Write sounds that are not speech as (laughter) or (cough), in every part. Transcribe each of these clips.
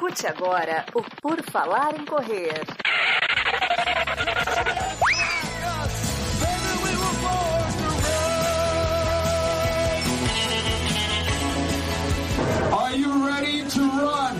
Escute agora o Por Falar em Correr. Are you ready to run?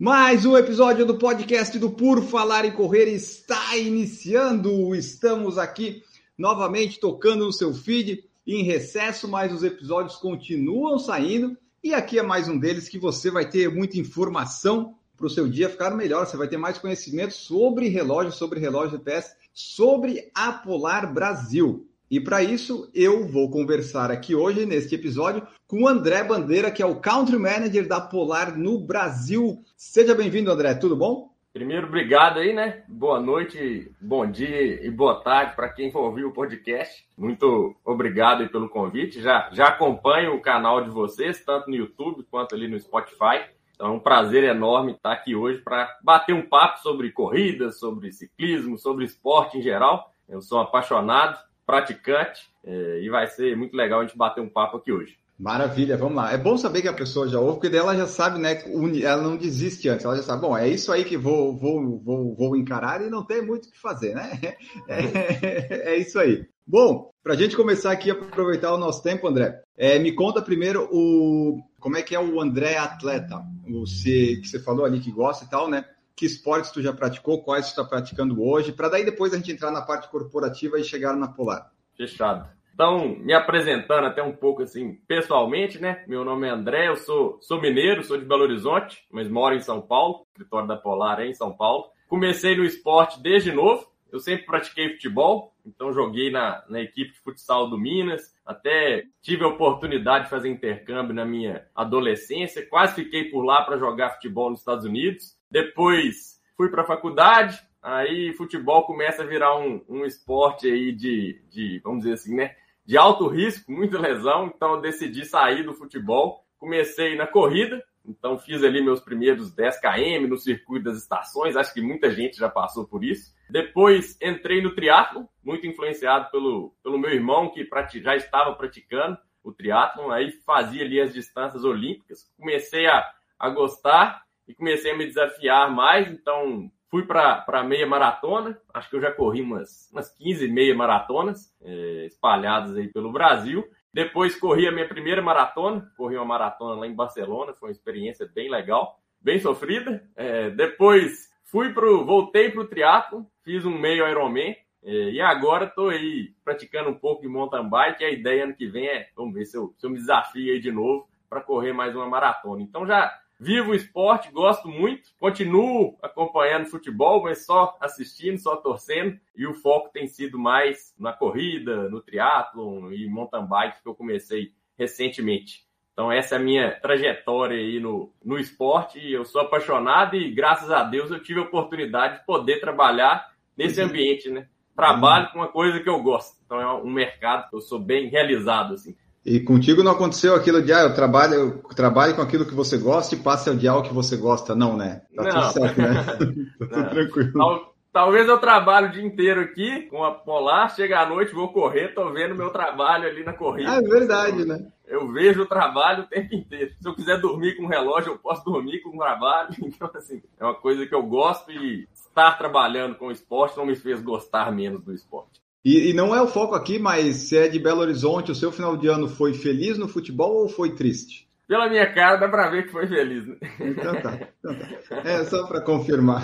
Mais um episódio do podcast do Por Falar em Correr está iniciando. Estamos aqui novamente tocando no seu feed em recesso, mas os episódios continuam saindo. E aqui é mais um deles que você vai ter muita informação para o seu dia ficar melhor. Você vai ter mais conhecimento sobre relógio, sobre relógio GPS, sobre a Polar Brasil. E para isso, eu vou conversar aqui hoje, neste episódio, com o André Bandeira, que é o Country Manager da Polar no Brasil. Seja bem-vindo, André, tudo bom? Primeiro, obrigado aí, né? Boa noite, bom dia e boa tarde para quem for ouvir o podcast. Muito obrigado aí pelo convite. Já, já acompanho o canal de vocês, tanto no YouTube quanto ali no Spotify. Então é um prazer enorme estar aqui hoje para bater um papo sobre corrida, sobre ciclismo, sobre esporte em geral. Eu sou apaixonado, praticante é, e vai ser muito legal a gente bater um papo aqui hoje. Maravilha, vamos lá. É bom saber que a pessoa já ouve, porque daí ela já sabe, né? Ela não desiste antes, ela já sabe, bom, é isso aí que vou, vou, vou, vou encarar e não tem muito o que fazer, né? (laughs) É, é isso aí. Bom, para a gente começar aqui aproveitar o nosso tempo, André, é, me conta primeiro o como é que é o André atleta, o que você falou ali que gosta e tal, né? Que esportes tu já praticou, quais tu está praticando hoje, para daí depois a gente entrar na parte corporativa e chegar na Polar. Fechado. Então, me apresentando até um pouco assim, pessoalmente, né? Meu nome é André, eu sou, sou mineiro, sou de Belo Horizonte, mas moro em São Paulo, escritório da Polar é em São Paulo. Comecei no esporte desde novo, eu sempre pratiquei futebol, então joguei na, na equipe de futsal do Minas, até tive a oportunidade de fazer intercâmbio na minha adolescência, quase fiquei por lá para jogar futebol nos Estados Unidos. Depois fui para a faculdade, aí futebol começa a virar um, um esporte aí de, de, vamos dizer assim, né? De alto risco, muita lesão, então eu decidi sair do futebol. Comecei na corrida, então fiz ali meus primeiros 10 km no circuito das estações, acho que muita gente já passou por isso. Depois entrei no triatlo, muito influenciado pelo, pelo meu irmão que já estava praticando o triatlo, aí fazia ali as distâncias olímpicas. Comecei a, a gostar e comecei a me desafiar mais, então Fui para meia maratona, acho que eu já corri umas, umas 15 meia maratonas é, espalhadas aí pelo Brasil. Depois corri a minha primeira maratona, corri uma maratona lá em Barcelona, foi uma experiência bem legal, bem sofrida. É, depois fui pro, voltei para o triatlo, fiz um meio Ironman é, e agora estou aí praticando um pouco de mountain bike. A ideia ano que vem é, vamos ver se eu, se eu me desafio aí de novo para correr mais uma maratona. Então já Vivo o esporte, gosto muito, continuo acompanhando futebol, mas só assistindo, só torcendo, e o foco tem sido mais na corrida, no triatlon e mountain bike que eu comecei recentemente. Então essa é a minha trajetória aí no, no esporte, eu sou apaixonado e graças a Deus eu tive a oportunidade de poder trabalhar nesse uhum. ambiente, né? Trabalho com uma coisa que eu gosto. Então é um mercado que eu sou bem realizado, assim. E contigo não aconteceu aquilo de, ah, eu trabalho, eu trabalho com aquilo que você gosta e passe a odiar o que você gosta. Não, né? Tá não. tudo certo, né? (laughs) tá tudo tranquilo. Tal, talvez eu trabalho o dia inteiro aqui com a Polar, chega à noite, vou correr, tô vendo meu trabalho ali na corrida. Ah, é verdade, né? Eu vejo o trabalho o tempo inteiro. Se eu quiser dormir com o relógio, eu posso dormir com o trabalho. (laughs) Então, assim, é uma coisa que eu gosto e estar trabalhando com o esporte não me fez gostar menos do esporte. E, e, não é o foco aqui, mas se é de Belo Horizonte, o seu final de ano foi feliz no futebol ou foi triste? Pela minha cara, dá para ver que foi feliz. Né? Então tá, então tá. É só para confirmar.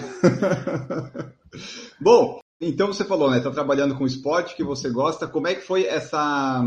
(laughs) Bom, então você falou, né? Está trabalhando com esporte que você gosta. Como é que foi essa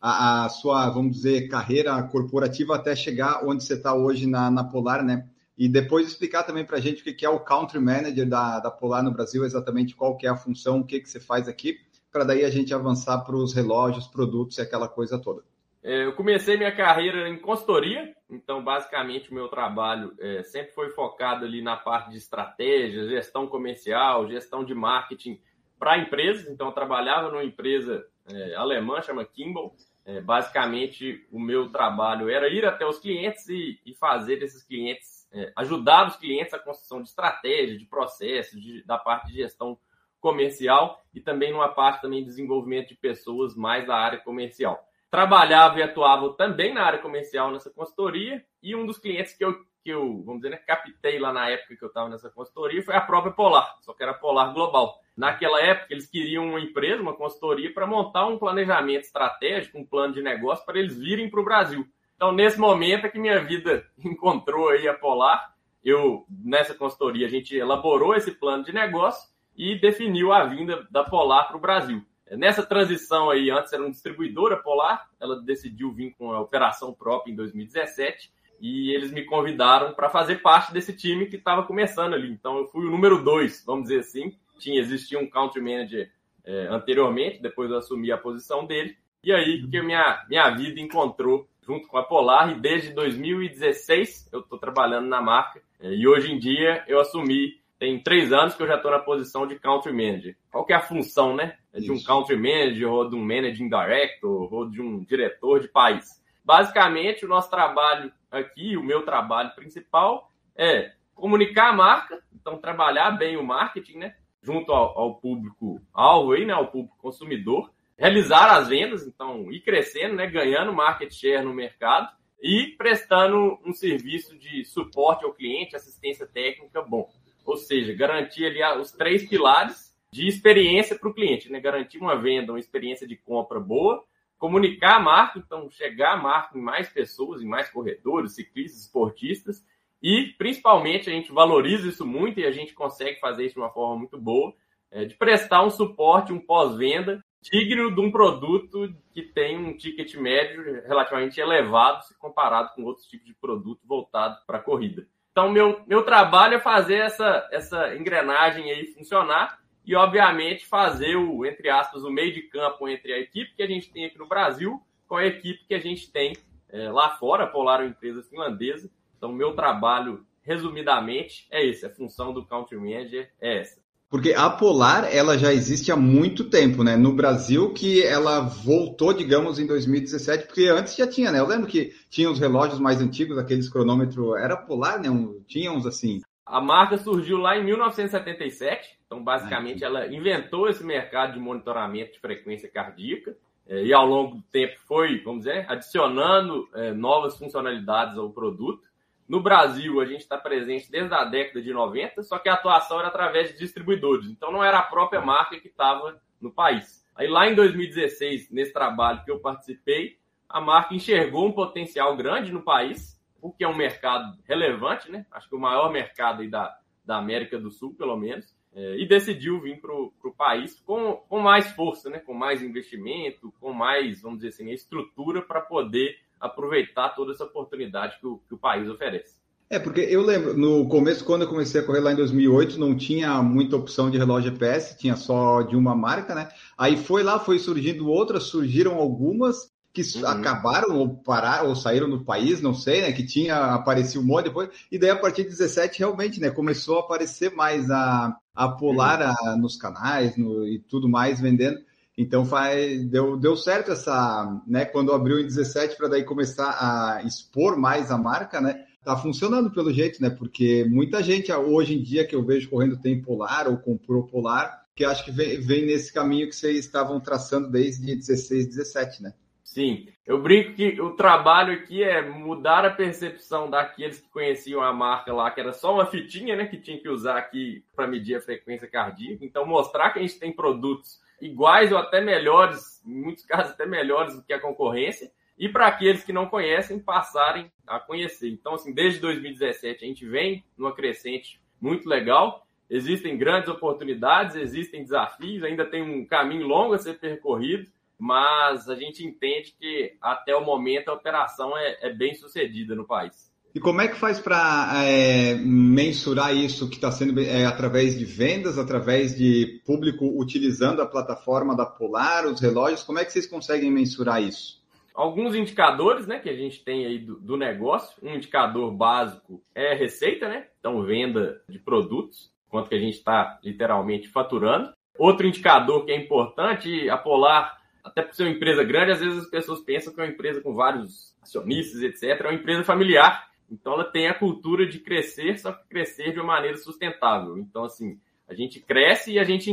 a, a sua, vamos dizer, carreira corporativa até chegar onde você está hoje na, na Polar, né? E depois explicar também para a gente o que é o Country Manager da, da Polar no Brasil, exatamente qual que é a função, o que, que você faz aqui para daí a gente avançar para os relógios, produtos e aquela coisa toda. É, eu comecei minha carreira em consultoria, então basicamente o meu trabalho é, sempre foi focado ali na parte de estratégia, gestão comercial, gestão de marketing para empresas. Então eu trabalhava numa empresa é, alemã, chama Kimball. É, basicamente o meu trabalho era ir até os clientes e, e fazer esses clientes, é, ajudar os clientes a construção de estratégia, de processo, de, da parte de gestão comercial e também numa parte também de desenvolvimento de pessoas mais da área comercial. trabalhava e atuava também na área comercial nessa consultoria, e um dos clientes que eu, que eu vamos dizer, né, captei lá na época que eu estava nessa consultoria foi a própria Polar, só que era Polar Global. Naquela época, eles queriam uma empresa, uma consultoria, para montar um planejamento estratégico, um plano de negócio para eles virem para o Brasil. Então, nesse momento é que minha vida (laughs) encontrou aí a Polar. Eu, nessa consultoria, a gente elaborou esse plano de negócio e definiu a vinda da Polar para o Brasil. Nessa transição aí, antes era uma distribuidora Polar, ela decidiu vir com a operação própria em 2017 e eles me convidaram para fazer parte desse time que estava começando ali. Então eu fui o número dois, vamos dizer assim. Tinha existia um country manager é, anteriormente, depois eu assumi a posição dele. E aí que minha minha vida encontrou junto com a Polar e desde 2016 eu estou trabalhando na marca é, e hoje em dia eu assumi tem três anos que eu já estou na posição de country manager. Qual que é a função, né? É de um country manager ou de um managing director ou de um diretor de país. Basicamente, o nosso trabalho aqui, o meu trabalho principal é comunicar a marca, então trabalhar bem o marketing, né? Junto ao, ao público alvo aí, né? Ao público consumidor, realizar as vendas, então ir crescendo, né? Ganhando market share no mercado e prestando um serviço de suporte ao cliente, assistência técnica bom. Ou seja, garantir ali os três pilares de experiência para o cliente, né? Garantir uma venda, uma experiência de compra boa, comunicar a marca, então chegar a marca em mais pessoas, em mais corredores, ciclistas, esportistas, e principalmente a gente valoriza isso muito e a gente consegue fazer isso de uma forma muito boa, é, de prestar um suporte, um pós-venda digno de um produto que tem um ticket médio relativamente elevado se comparado com outros tipos de produto voltado para a corrida. Então, meu, meu trabalho é fazer essa, essa engrenagem aí funcionar e, obviamente, fazer o, entre aspas, o meio de campo entre a equipe que a gente tem aqui no Brasil com a equipe que a gente tem é, lá fora, a Polar é empresa finlandesa. Então, meu trabalho, resumidamente, é esse. A função do Country Manager é essa. Porque a Polar, ela já existe há muito tempo, né? No Brasil, que ela voltou, digamos, em 2017, porque antes já tinha, né? Eu lembro que tinha os relógios mais antigos, aqueles cronômetros, era Polar, né? Um, tinha uns assim. A marca surgiu lá em 1977, então basicamente ah, ela inventou esse mercado de monitoramento de frequência cardíaca é, e ao longo do tempo foi, vamos dizer, adicionando é, novas funcionalidades ao produto. No Brasil, a gente está presente desde a década de 90, só que a atuação era através de distribuidores, então não era a própria marca que estava no país. Aí lá em 2016, nesse trabalho que eu participei, a marca enxergou um potencial grande no país, porque é um mercado relevante, né? Acho que o maior mercado aí da, da América do Sul, pelo menos, é, e decidiu vir para o país com, com mais força, né? com mais investimento, com mais, vamos dizer assim, estrutura para poder aproveitar toda essa oportunidade que o, que o país oferece. É, porque eu lembro, no começo, quando eu comecei a correr lá em 2008, não tinha muita opção de relógio GPS, tinha só de uma marca, né? Aí foi lá, foi surgindo outras, surgiram algumas que uhum. acabaram ou pararam ou saíram do país, não sei, né? Que tinha aparecido um monte depois, e daí a partir de 17 realmente, né? Começou a aparecer mais a, a Polar uhum. a, nos canais no, e tudo mais vendendo. Então faz, deu, deu certo essa, né? Quando abriu em 17 para daí começar a expor mais a marca, né? Tá funcionando pelo jeito, né? Porque muita gente hoje em dia que eu vejo correndo tem Polar ou comprou Polar, que acho que vem, vem nesse caminho que vocês estavam traçando desde 16, 17, né? Sim, eu brinco que o trabalho aqui é mudar a percepção daqueles que conheciam a marca lá, que era só uma fitinha, né, que tinha que usar aqui para medir a frequência cardíaca. Então, mostrar que a gente tem produtos iguais ou até melhores, em muitos casos até melhores do que a concorrência, e para aqueles que não conhecem, passarem a conhecer. Então, assim, desde 2017 a gente vem numa crescente muito legal. Existem grandes oportunidades, existem desafios, ainda tem um caminho longo a ser percorrido, mas a gente entende que até o momento a operação é, é bem sucedida no país. E como é que faz para é, mensurar isso que está sendo é, através de vendas, através de público utilizando a plataforma da Polar, os relógios? Como é que vocês conseguem mensurar isso? Alguns indicadores né, que a gente tem aí do, do negócio. Um indicador básico é receita, né? Então, venda de produtos, quanto que a gente está literalmente faturando. Outro indicador que é importante, a Polar, até por ser uma empresa grande, às vezes as pessoas pensam que é uma empresa com vários acionistas, etc. É uma empresa familiar então ela tem a cultura de crescer, só que crescer de uma maneira sustentável. Então, assim, a gente cresce e a gente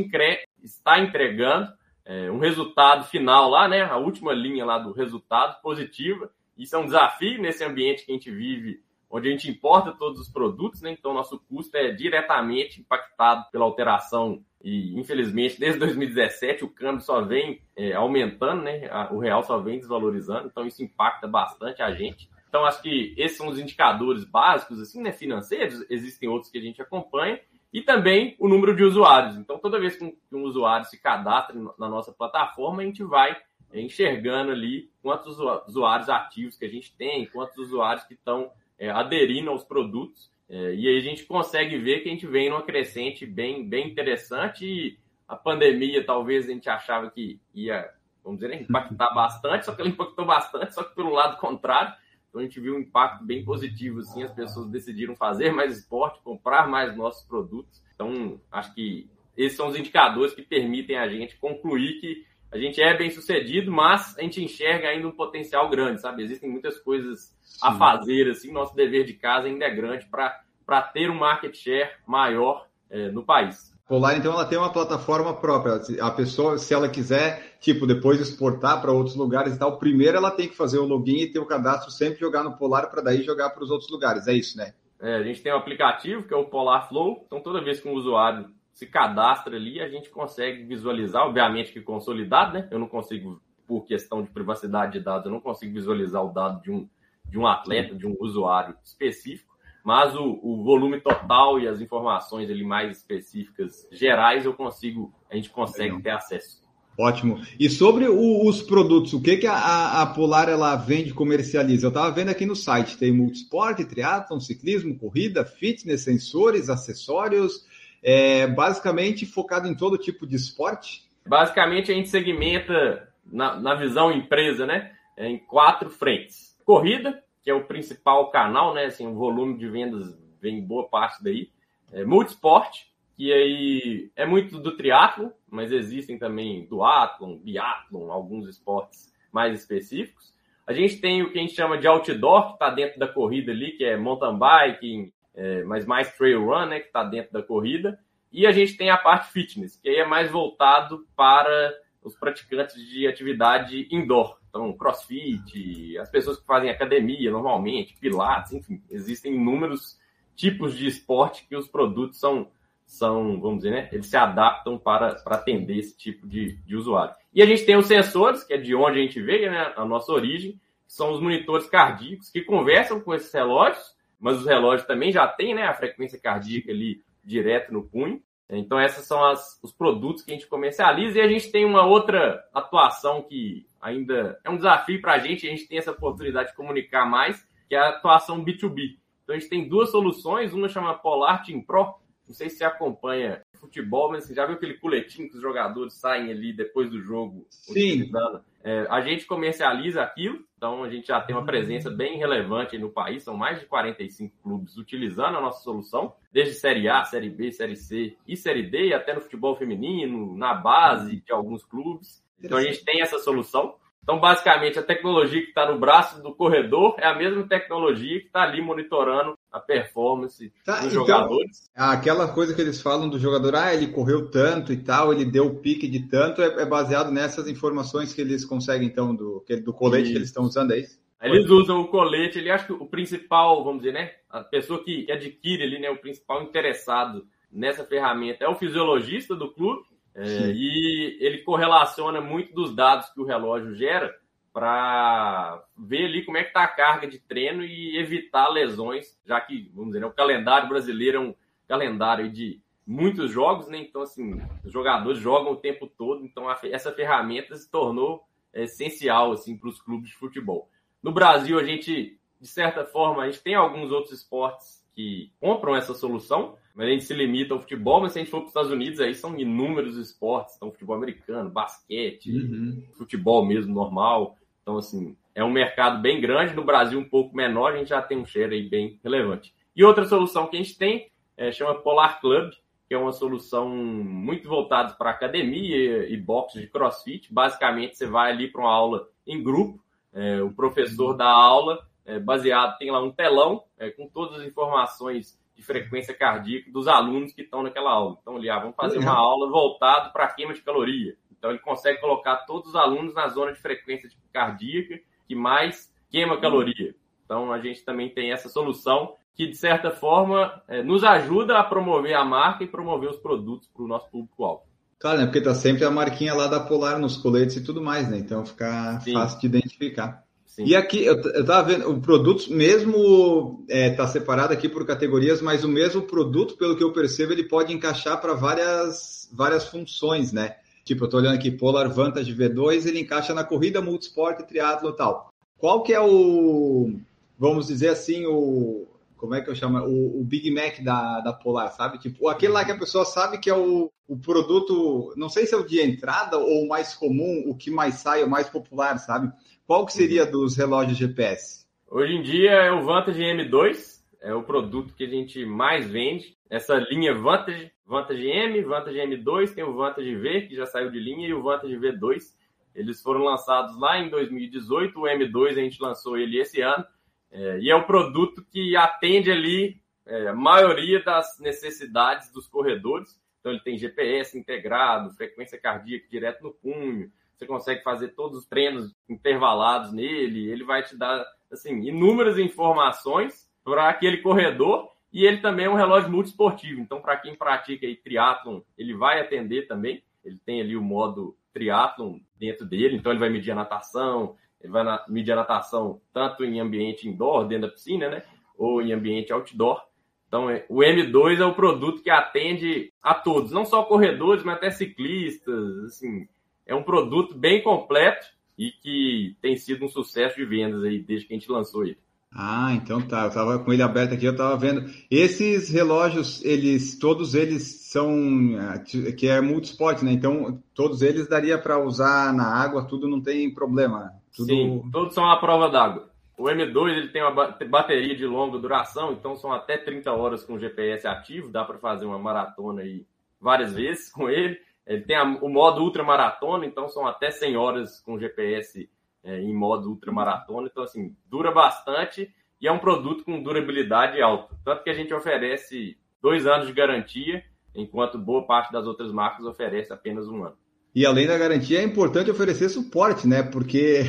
está entregando é, um resultado final lá, né? A última linha lá do resultado positiva. Isso é um desafio nesse ambiente que a gente vive, onde a gente importa todos os produtos, né? Então, nosso custo é diretamente impactado pela alteração e, infelizmente, desde 2017 o câmbio só vem é, aumentando, né? O real só vem desvalorizando, então isso impacta bastante a gente. Então, acho que esses são os indicadores básicos, assim, né? Financeiros. Existem outros que a gente acompanha e também o número de usuários. Então, toda vez que um, usuário se cadastra na nossa plataforma, a gente vai enxergando ali quantos usuários ativos que a gente tem, quantos usuários que estão é, aderindo aos produtos. É, e aí a gente consegue ver que a gente vem numa crescente bem, bem interessante e a pandemia talvez a gente achava que ia, vamos dizer, impactar bastante, só que ela impactou bastante, só que pelo lado contrário, então a gente viu um impacto bem positivo, assim, as pessoas decidiram fazer mais esporte, comprar mais nossos produtos. Então, acho que esses são os indicadores que permitem a gente concluir que a gente é bem sucedido, mas a gente enxerga ainda um potencial grande, sabe? Existem muitas coisas Sim. a fazer, assim, nosso dever de casa ainda é grande para ter um market share maior é, no país. Polar, então, ela tem uma plataforma própria. A pessoa, se ela quiser, tipo, depois exportar para outros lugares e tal, primeiro ela tem que fazer o login e ter o cadastro sempre jogar no Polar para daí jogar para os outros lugares. É isso, né? É, a gente tem um aplicativo que é o Polar Flow. Então, toda vez que um usuário se cadastra ali, a gente consegue visualizar, obviamente que consolidado, né? Eu não consigo, por questão de privacidade de dados, eu não consigo visualizar o dado de um, de um atleta, de um usuário específico mas o, o, volume total e as informações ali mais específicas, gerais, eu consigo, a gente consegue ter acesso. Ótimo. E sobre o, os produtos, o que, que a, a Polar ela vende, comercializa? Eu estava vendo aqui no site, tem multisport, triatlon, ciclismo, corrida, fitness, sensores, acessórios, é, basicamente focado em todo tipo de esporte? Basicamente a gente segmenta na, na visão empresa, né, em quatro frentes. Corrida, que é o principal canal, né? Assim, o volume de vendas vem boa parte daí. É, multisport, que aí é muito do triatlo, mas existem também do atlon, biatlon, alguns esportes mais específicos. A gente tem o que a gente chama de outdoor, que está dentro da corrida ali, que é mountain bike, é, mas mais trail run, né, que está dentro da corrida. E a gente tem a parte fitness, que aí é mais voltado para os praticantes de atividade indoor. Então, crossfit, as pessoas que fazem academia normalmente, pilates, enfim, existem inúmeros tipos de esporte que os produtos são, são vamos dizer, né? Eles se adaptam para, para atender esse tipo de, de usuário. E a gente tem os sensores, que é de onde a gente veio, né? A nossa origem, que são os monitores cardíacos que conversam com esses relógios, mas os relógios também já têm, né? A frequência cardíaca ali direto no punho. Então, esses são as, os produtos que a gente comercializa e a gente tem uma outra atuação que ainda é um desafio para a gente, a gente tem essa oportunidade de comunicar mais, que é a atuação B2B. Então, a gente tem duas soluções, uma chama Polar Team Pro, não sei se você acompanha futebol, mas você já viu aquele coletinho que os jogadores saem ali depois do jogo Sim. utilizando? É, a gente comercializa aquilo, então a gente já tem uma presença bem relevante no país, são mais de 45 clubes utilizando a nossa solução, desde Série A, Série B, Série C e Série D, e até no futebol feminino, na base de alguns clubes. Então a gente tem essa solução. Então, basicamente, a tecnologia que está no braço do corredor é a mesma tecnologia que está ali monitorando a performance tá, dos então, jogadores. Aquela coisa que eles falam do jogador, ah, ele correu tanto e tal, ele deu o pique de tanto, é, é baseado nessas informações que eles conseguem, então, do, do colete isso. que eles estão usando, é isso? Eles usam o colete, ele acha que o principal, vamos dizer, né? A pessoa que adquire ali, né? O principal interessado nessa ferramenta é o fisiologista do clube, é, e ele correlaciona muito dos dados que o relógio gera para ver ali como é que está a carga de treino e evitar lesões, já que, vamos dizer, né, o calendário brasileiro é um calendário de muitos jogos, né? Então, assim, os jogadores jogam o tempo todo, então a, essa ferramenta se tornou é, essencial, assim, para os clubes de futebol. No Brasil, a gente, de certa forma, a gente tem alguns outros esportes que compram essa solução, mas a gente se limita ao futebol, mas se a gente for para os Estados Unidos, aí são inúmeros esportes, então futebol americano, basquete, uhum. futebol mesmo normal. Então, assim, é um mercado bem grande, no Brasil um pouco menor, a gente já tem um share aí bem relevante. E outra solução que a gente tem é, chama Polar Club, que é uma solução muito voltada para academia e boxe de crossfit. Basicamente, você vai ali para uma aula em grupo, é, o professor da aula, é, baseado, tem lá um telão é, com todas as informações de frequência cardíaca dos alunos que estão naquela aula. Então, ali, ah, vamos fazer uma aula voltada para queima de caloria. Então ele consegue colocar todos os alunos na zona de frequência cardíaca que mais queima caloria. Então a gente também tem essa solução que, de certa forma, é, nos ajuda a promover a marca e promover os produtos para o nosso público-alvo. Claro, né? Porque tá sempre a marquinha lá da Polar nos coletes e tudo mais, né? Então fica Sim. fácil de identificar. Sim. E aqui, eu, eu tava vendo, o produto mesmo é, tá separado aqui por categorias, mas o mesmo produto, pelo que eu percebo, ele pode encaixar para várias, várias funções, né? Tipo, eu tô olhando aqui, Polar Vantage V2, ele encaixa na corrida, multisport, triatlo e tal. Qual que é o, vamos dizer assim, o, como é que eu chamo? O, o, Big Mac da, da Polar, sabe? Tipo, aquele lá que a pessoa sabe que é o, o produto, não sei se é o de entrada ou o mais comum, o que mais sai, o mais popular, sabe? Qual que seria uhum. dos relógios GPS? Hoje em dia é o Vantage M2, é o produto que a gente mais vende. Essa linha Vantage, Vantage M, Vantage M2, tem o Vantage V, que já saiu de linha, e o Vantage V2. Eles foram lançados lá em 2018, o M2 a gente lançou ele esse ano. É, e é o produto que atende ali é, a maioria das necessidades dos corredores. Então ele tem GPS integrado, frequência cardíaca direto no punho, você consegue fazer todos os treinos intervalados nele, ele vai te dar assim inúmeras informações para aquele corredor e ele também é um relógio multiesportivo. Então, para quem pratica aí triatlon, ele vai atender também. Ele tem ali o modo triatlon dentro dele, então ele vai medir a natação, ele vai medir a natação tanto em ambiente indoor, dentro da piscina, né? Ou em ambiente outdoor. Então, é, o M2 é o produto que atende a todos, não só corredores, mas até ciclistas, assim, é um produto bem completo e que tem sido um sucesso de vendas aí desde que a gente lançou ele. Ah, então tá. Eu tava com ele aberto aqui, eu tava vendo. Esses relógios, eles, todos eles são é, que é multisport, né? Então, todos eles daria para usar na água, tudo não tem problema. Tudo... Sim, todos são à prova d'água. O M2 ele tem uma bateria de longa duração, então são até 30 horas com GPS ativo, dá para fazer uma maratona aí várias vezes (laughs) com ele. Ele tem a, o modo ultramaratona, então são até 100 horas com GPS é, em modo ultramaratona. Então, assim, dura bastante e é um produto com durabilidade alta. Tanto que a gente oferece dois anos de garantia, enquanto boa parte das outras marcas oferece apenas um ano. E além da garantia, é importante oferecer suporte, né? Porque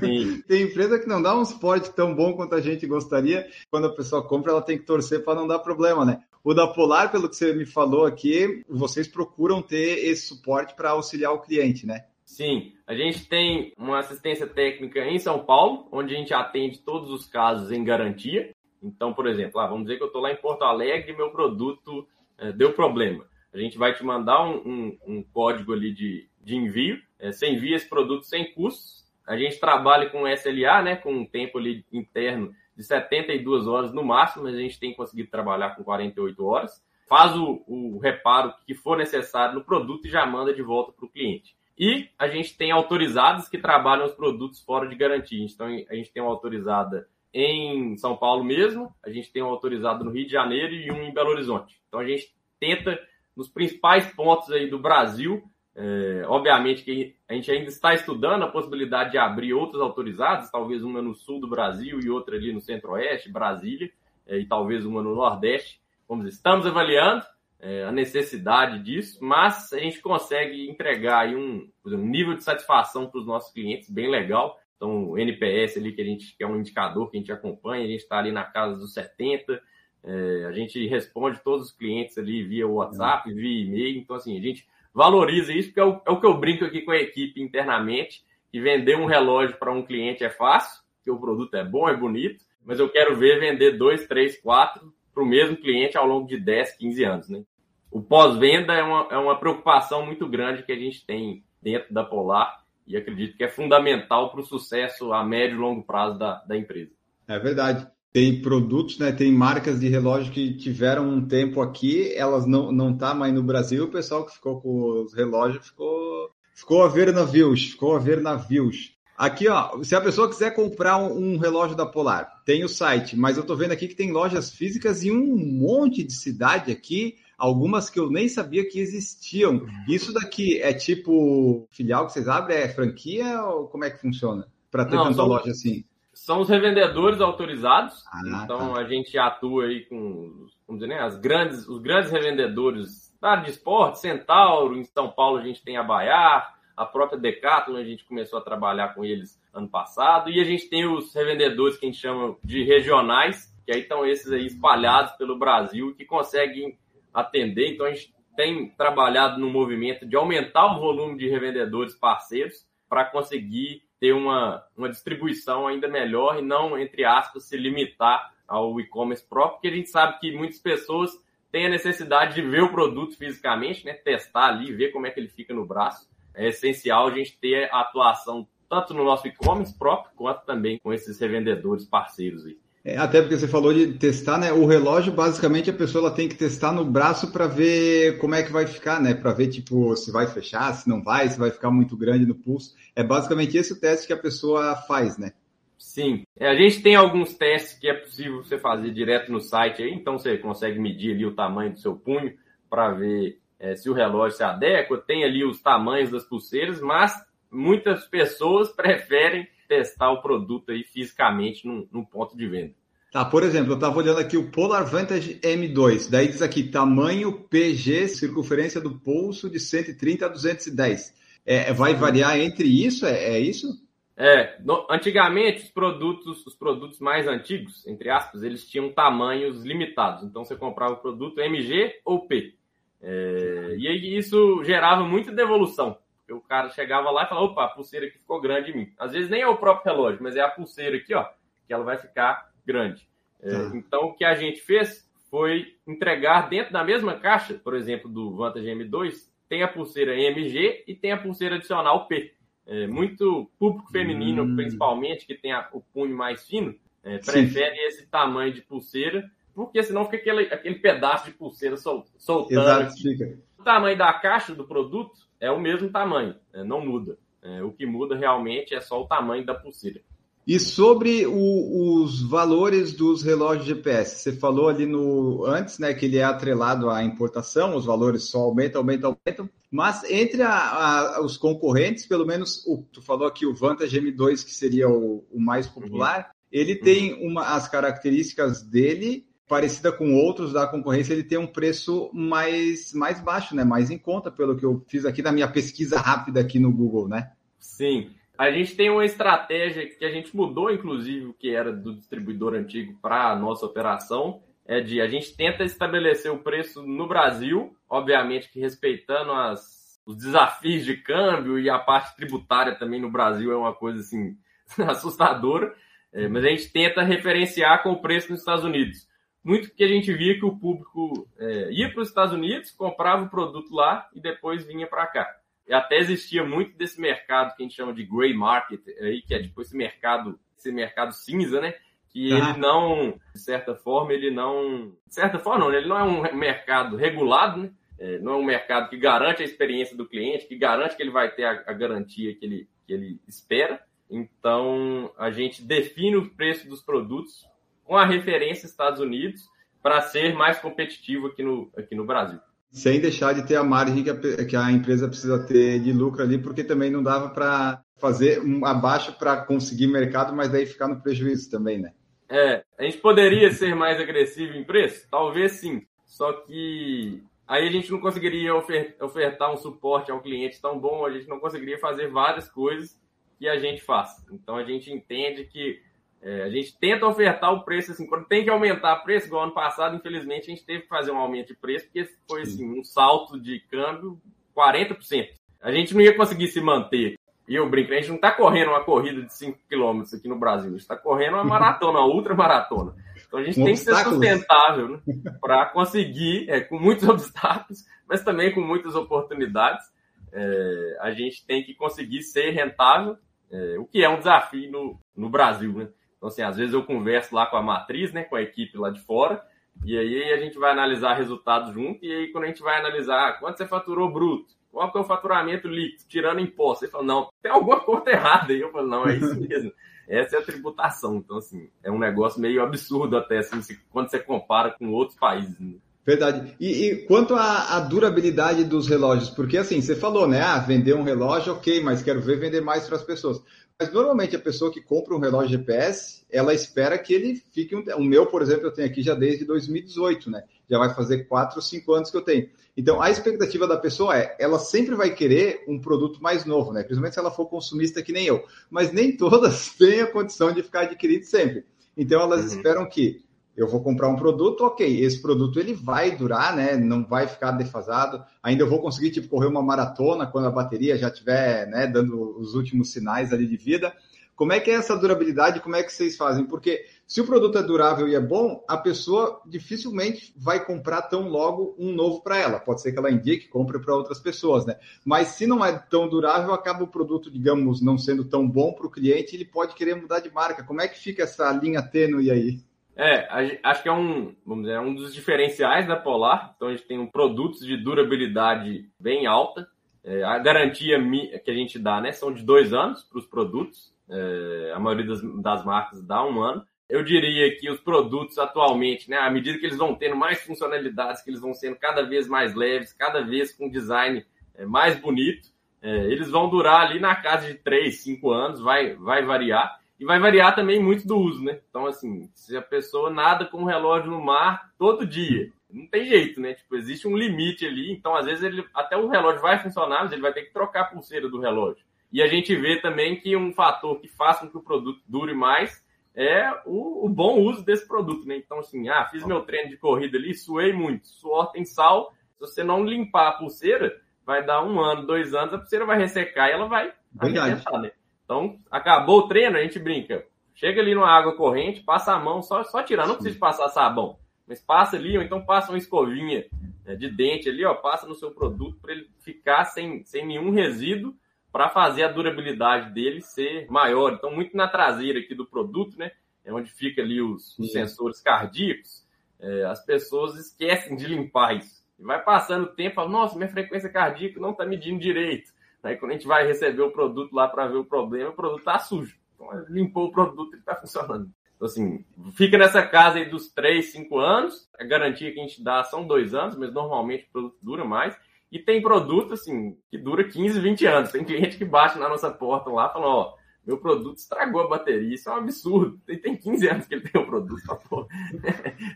(laughs) tem empresa que não dá um suporte tão bom quanto a gente gostaria. Quando a pessoa compra, ela tem que torcer para não dar problema, né? O da Polar, pelo que você me falou aqui, vocês procuram ter esse suporte para auxiliar o cliente, né? Sim, a gente tem uma assistência técnica em São Paulo, onde a gente atende todos os casos em garantia. Então, por exemplo, ah, vamos dizer que eu estou lá em Porto Alegre e meu produto é, deu problema. A gente vai te mandar um, um, um código ali de, de envio. É, você envia esse produto sem custos. A gente trabalha com SLA, né, com um tempo ali interno de 72 horas no máximo, mas a gente tem conseguido trabalhar com 48 horas. Faz o, o reparo que for necessário no produto e já manda de volta para o cliente. E a gente tem autorizados que trabalham os produtos fora de garantia. Então, a gente tem uma autorizada em São Paulo mesmo, a gente tem um autorizado no Rio de Janeiro e um em Belo Horizonte. Então, a gente tenta, nos principais pontos aí do Brasil, é, obviamente que a gente ainda está estudando a possibilidade de abrir outros autorizados, talvez uma no sul do Brasil e outra ali no centro-oeste, Brasília, é, e talvez uma no nordeste. Vamos estamos avaliando é, a necessidade disso, mas a gente consegue entregar aí um, um nível de satisfação para os nossos clientes bem legal. Então, o NPS ali, que a gente que é um indicador que a gente acompanha, a gente está ali na casa dos 70, é, a gente responde todos os clientes ali via WhatsApp, via e-mail. Então, assim, a gente valoriza isso, porque é o, é o que eu brinco aqui com a equipe internamente, que vender um relógio para um cliente é fácil, porque o produto é bom, é bonito, mas eu quero ver vender dois, três, quatro para o mesmo cliente ao longo de 10, 15 anos. Né? O pós-venda é uma, é uma preocupação muito grande que a gente tem dentro da Polar e acredito que é fundamental para o sucesso a médio e longo prazo da, da empresa. É verdade tem produtos, né? Tem marcas de relógio que tiveram um tempo aqui, elas não não tá mais no Brasil. O pessoal que ficou com os relógios ficou ficou a ver navios, ficou a ver navios. Aqui, ó, se a pessoa quiser comprar um, um relógio da Polar, tem o site, mas eu tô vendo aqui que tem lojas físicas em um monte de cidade aqui, algumas que eu nem sabia que existiam. Isso daqui é tipo filial que vocês abrem, é franquia ou como é que funciona? Para ter Não, tanta são... loja assim? são os revendedores autorizados. Ah, então tá. a gente atua aí com, vamos dizer, né, as grandes, os grandes revendedores da área de esporte, Centauro, em São Paulo a gente tem a Baiar, a própria Decathlon, a gente começou a trabalhar com eles ano passado, e a gente tem os revendedores que a gente chama de regionais, que aí estão esses aí espalhados pelo Brasil, que conseguem atender. Então a gente tem trabalhado no movimento de aumentar o volume de revendedores parceiros para conseguir ter uma, uma distribuição ainda melhor e não, entre aspas, se limitar ao e-commerce próprio, porque a gente sabe que muitas pessoas têm a necessidade de ver o produto fisicamente, né? testar ali, ver como é que ele fica no braço. É essencial a gente ter a atuação tanto no nosso e-commerce próprio, quanto também com esses revendedores parceiros aí. É, até porque você falou de testar, né? O relógio, basicamente, a pessoa ela tem que testar no braço para ver como é que vai ficar, né? Para ver, tipo, se vai fechar, se não vai, se vai ficar muito grande no pulso. É basicamente esse o teste que a pessoa faz, né? Sim. É, a gente tem alguns testes que é possível você fazer direto no site aí, então você consegue medir ali o tamanho do seu punho para ver é, se o relógio se adequa. Tem ali os tamanhos das pulseiras, mas muitas pessoas (laughs) preferem testar o produto aí fisicamente num, num ponto de venda. Tá, por exemplo, eu estava olhando aqui o Polar Vantage M2, daí diz aqui tamanho PG, circunferência do pulso de 130 a 210. É, vai variar entre isso? É, é isso? É, no, antigamente os produtos, os produtos mais antigos, entre aspas, eles tinham tamanhos limitados. Então você comprava o produto MG ou P. É, e isso gerava muita devolução. O cara chegava lá e falava, opa, a pulseira aqui ficou grande em mim. Às vezes nem é o próprio relógio, mas é a pulseira aqui, ó, que ela vai ficar grande. É, tá. então, o que a gente fez foi entregar dentro da mesma caixa, por exemplo, do Vantage M2, tem a pulseira MG e tem a pulseira adicional P. É, muito público feminino, hum. principalmente, que tem a, o punho mais fino, é, prefere esse tamanho de pulseira, porque senão fica aquele, aquele pedaço de pulseira sol, soltando. Exato, fica. O tamanho da caixa do produto é o mesmo tamanho, é, não muda. É, o que muda realmente é só o tamanho da pulseira. E sobre o, os valores dos relógios GPS, você falou ali no antes, né, que ele é atrelado à importação, os valores só aumentam, aumentam, aumentam. Mas entre a, a, os concorrentes, pelo menos o, tu falou aqui o Vantage M2, que seria o, o mais popular, uhum. ele tem uhum. uma, as características dele parecida com outros da concorrência, ele tem um preço mais, mais baixo, né? Mais em conta, pelo que eu fiz aqui na minha pesquisa rápida aqui no Google, né? Sim. A gente tem uma estratégia que a gente mudou, inclusive, o que era do distribuidor antigo para a nossa operação, é de a gente tenta estabelecer o preço no Brasil, obviamente que respeitando as, os desafios de câmbio e a parte tributária também no Brasil é uma coisa assim (laughs) assustadora, é, mas a gente tenta referenciar com o preço nos Estados Unidos muito que a gente via que o público é, ia para os Estados Unidos, comprava o produto lá e depois vinha para cá. E até existia muito desse mercado que a gente chama de gray market, aí, que é tipo esse mercado, esse mercado cinza, né? Que ele não, de certa forma, ele não. De certa forma, não, ele não é um mercado regulado, né? É, não é um mercado que garante a experiência do cliente, que garante que ele vai ter a, a garantia que ele, que ele espera. Então, a gente define o preço dos produtos com a referência Estados Unidos para ser mais competitivo aqui no, aqui no Brasil. Sem deixar de ter a margem que a, que a empresa precisa ter de lucro ali, porque também não dava para fazer um abaixo para conseguir mercado, mas daí ficar no prejuízo também, né? É, a gente poderia ser mais agressivo em preço? Talvez sim. Só que aí a gente não conseguiria ofertar um suporte ao cliente tão bom, a gente não conseguiria fazer várias coisas que a gente faz. Então a gente entende que é, a gente tenta ofertar o preço assim, quando tem que aumentar o preço, igual ano passado, infelizmente, a gente teve que fazer um aumento de preço, porque foi assim, um salto de câmbio 40%. A gente não ia conseguir se manter. E eu brinco, a gente não está correndo uma corrida de 5 km aqui no Brasil, a gente está correndo uma maratona, uma ultramaratona. Então a gente um tem que ser sustentável né, para conseguir, é, com muitos (laughs) obstáculos, mas também com muitas oportunidades. É, a gente tem que conseguir ser rentável, é, o que é um desafio no, no Brasil, né? Então, assim, às vezes eu converso lá com a matriz, né, com a equipe lá de fora, e aí a gente vai analisar resultados junto, e aí quando a gente vai analisar quanto você faturou bruto, qual que é o faturamento líquido, tirando imposto, você fala, não, tem alguma coisa errada aí. Eu falo, não, é isso (laughs) mesmo. Essa é a tributação. Então, assim, é um negócio meio absurdo até, assim, quando você compara com outros países. Né? Verdade. E, e quanto à, à, durabilidade dos relógios, porque assim, você falou, né? Ah, vender um relógio, ok, mas quero ver vender mais para as pessoas. Mas normalmente a pessoa que compra um relógio GPS, ela espera que ele fique um. O meu, por exemplo, eu tenho aqui já desde 2018, né? já vai fazer quatro ou cinco anos que eu tenho. Então, a expectativa da pessoa é, ela sempre vai querer um produto mais novo, né? Principalmente se ela for consumista que nem eu. Mas nem (laughs) todas têm a condição de ficar adquirido sempre. Então, elas uhum. esperam que eu vou comprar um produto, ok, esse produto ele vai durar, né? Não vai ficar defasado. Ainda eu vou conseguir tipo correr uma maratona quando a bateria já estiver, né, dando os últimos sinais ali de vida. Como é que é essa durabilidade? Como é que vocês fazem? Porque se o produto é durável e é bom, a pessoa dificilmente vai comprar tão logo um novo para ela. Pode ser que ela indique, compre para outras pessoas, né? Mas se não é tão durável, acaba o produto, digamos, não sendo tão bom para o cliente, ele pode querer mudar de marca. Como é que fica essa linha tênue aí? É, acho que é um, vamos dizer, é um dos diferenciais da Polar. Então a gente tem um produtos de durabilidade bem alta. É, a garantia que a gente dá, né, são de dois anos para os produtos. É, a maioria das, das, marcas dá um ano. Eu diria que os produtos atualmente, né, à medida que eles vão tendo mais funcionalidades, que eles vão sendo cada vez mais leves, cada vez com design é, mais bonito, é, eles vão durar ali na casa de 3, 5 anos, vai, vai variar. E vai variar também muito do uso, né? Então, assim, se a pessoa nada com o relógio no mar todo dia, não tem jeito, né? Tipo, existe um limite ali. Então, às vezes, ele, até o relógio vai funcionar, mas ele vai ter que trocar a pulseira do relógio. E a gente vê também que um fator que faz com que o produto dure mais é o, o bom uso desse produto, né? Então, assim, ah, fiz meu treino de corrida ali, suei muito, suor tem sal. Se você não limpar a pulseira, vai dar um ano, dois anos, a pulseira vai ressecar e ela vai arrebentar, né? Então, acabou o treino, a gente brinca. Chega ali numa água corrente, passa a mão, só, só tirar, não precisa passar sabão. Mas passa ali, ou então passa uma escovinha né, de dente ali, ó, passa no seu produto para ele ficar sem, sem nenhum resíduo para fazer a durabilidade dele ser maior. Então, muito na traseira aqui do produto, né? É onde fica ali os, os sensores cardíacos. É, as pessoas esquecem de limpar isso. E vai passando o tempo, fala, nossa, minha frequência cardíaca não está medindo direito. Aí quando a gente vai receber o produto lá para ver o problema, o produto está sujo. Então, limpou o produto e está funcionando. Então, assim, fica nessa casa aí dos 3, 5 anos. A garantia que a gente dá são dois anos, mas normalmente o produto dura mais. E tem produto, assim, que dura 15, 20 anos. Tem cliente que bate na nossa porta lá e fala, ó, meu produto estragou a bateria. Isso é um absurdo. Tem, tem 15 anos que ele tem o produto. (laughs)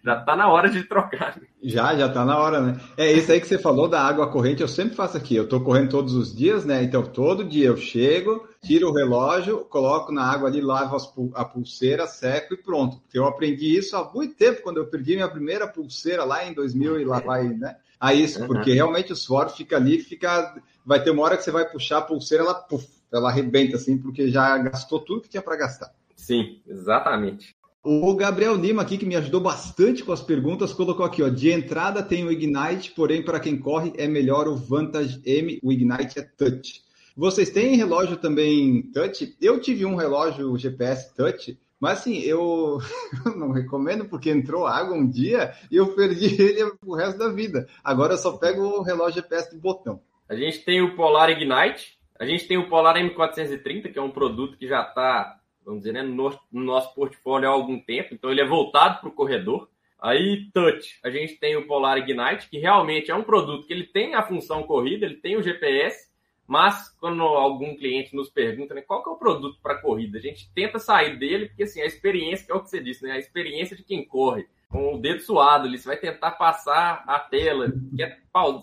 já tá na hora de trocar. Já, já tá na hora, né? É isso aí que você falou da água corrente, eu sempre faço aqui. Eu tô correndo todos os dias, né? Então, todo dia eu chego, tiro o relógio, coloco na água ali, lavo a pulseira, seco e pronto. Porque eu aprendi isso há muito tempo, quando eu perdi minha primeira pulseira lá em 2000 e lá vai, né? A isso, porque realmente o suor fica ali, fica... Vai ter uma hora que você vai puxar a pulseira, ela... Puff, ela arrebenta assim, porque já gastou tudo que tinha para gastar. Sim, exatamente. O Gabriel Lima aqui, que me ajudou bastante com as perguntas, colocou aqui, ó, de entrada tem o Ignite, porém para quem corre é melhor o Vantage M, o Ignite é Touch. Vocês têm relógio também Touch? Eu tive um relógio GPS Touch, mas assim, eu (laughs) não recomendo porque entrou água um dia e eu perdi (laughs) ele o resto da vida. Agora eu só pego o relógio GPS de botão. A gente tem o Polar Ignite, a gente tem o Polar M430, que é um produto que já está, vamos dizer, né, no, no, nosso portfólio há algum tempo, então ele é voltado para o corredor. Aí, Touch, a gente tem o Polar Ignite, que realmente é um produto que ele tem a função corrida, ele tem o GPS, mas quando algum cliente nos pergunta né, qual que é o produto para corrida, a gente tenta sair dele, porque assim, a experiência, que é o que você disse, né, a experiência de quem corre, com o dedo suado você vai tentar passar a tela, que é,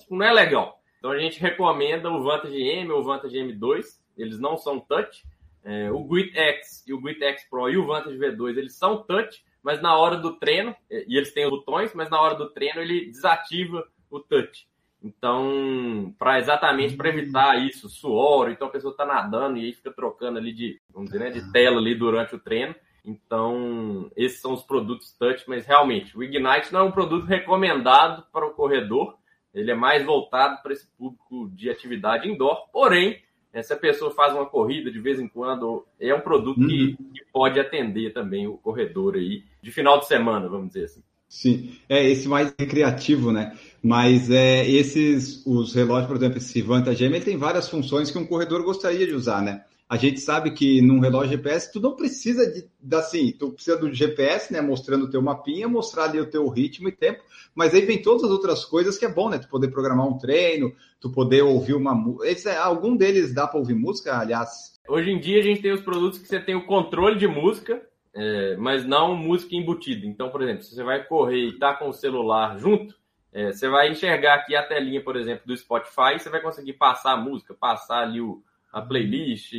não é legal. Então a gente recomenda o Vantage M ou o Vantage M2, eles não são touch. É, o Grit X e o Grit X Pro e o Vantage V2, eles são touch, mas na hora do treino, e eles têm botões, mas na hora do treino ele desativa o touch. Então, para exatamente para evitar isso, suor, então a pessoa está nadando e aí fica trocando ali de, vamos dizer, né, de tela ali durante o treino. Então, esses são os produtos touch, mas realmente, o Ignite não é um produto recomendado para o corredor, ele é mais voltado para esse público de atividade indoor, porém, se a pessoa faz uma corrida de vez em quando, é um produto uhum. que, que, pode atender também o corredor aí de final de semana, vamos dizer assim. Sim, é esse mais recreativo, né? Mas é, esses, os relógios, por exemplo, esse Vantage M, ele tem várias funções que um corredor gostaria de usar, né? A gente sabe que num relógio GPS tu não precisa de, assim, tu precisa do GPS, né, mostrando o teu mapinha, mostrar ali o teu ritmo e tempo, mas aí vem todas as outras coisas que é bom, né? Tu poder programar um treino, tu poder ouvir uma música. Algum deles dá para ouvir música, aliás? Hoje em dia a gente tem os produtos que você tem o controle de música, é, mas não música embutida. Então, por exemplo, se você vai correr e tá com o celular junto, É, você vai enxergar aqui a telinha, por exemplo, do Spotify, você vai conseguir passar a música, passar ali o, a playlist,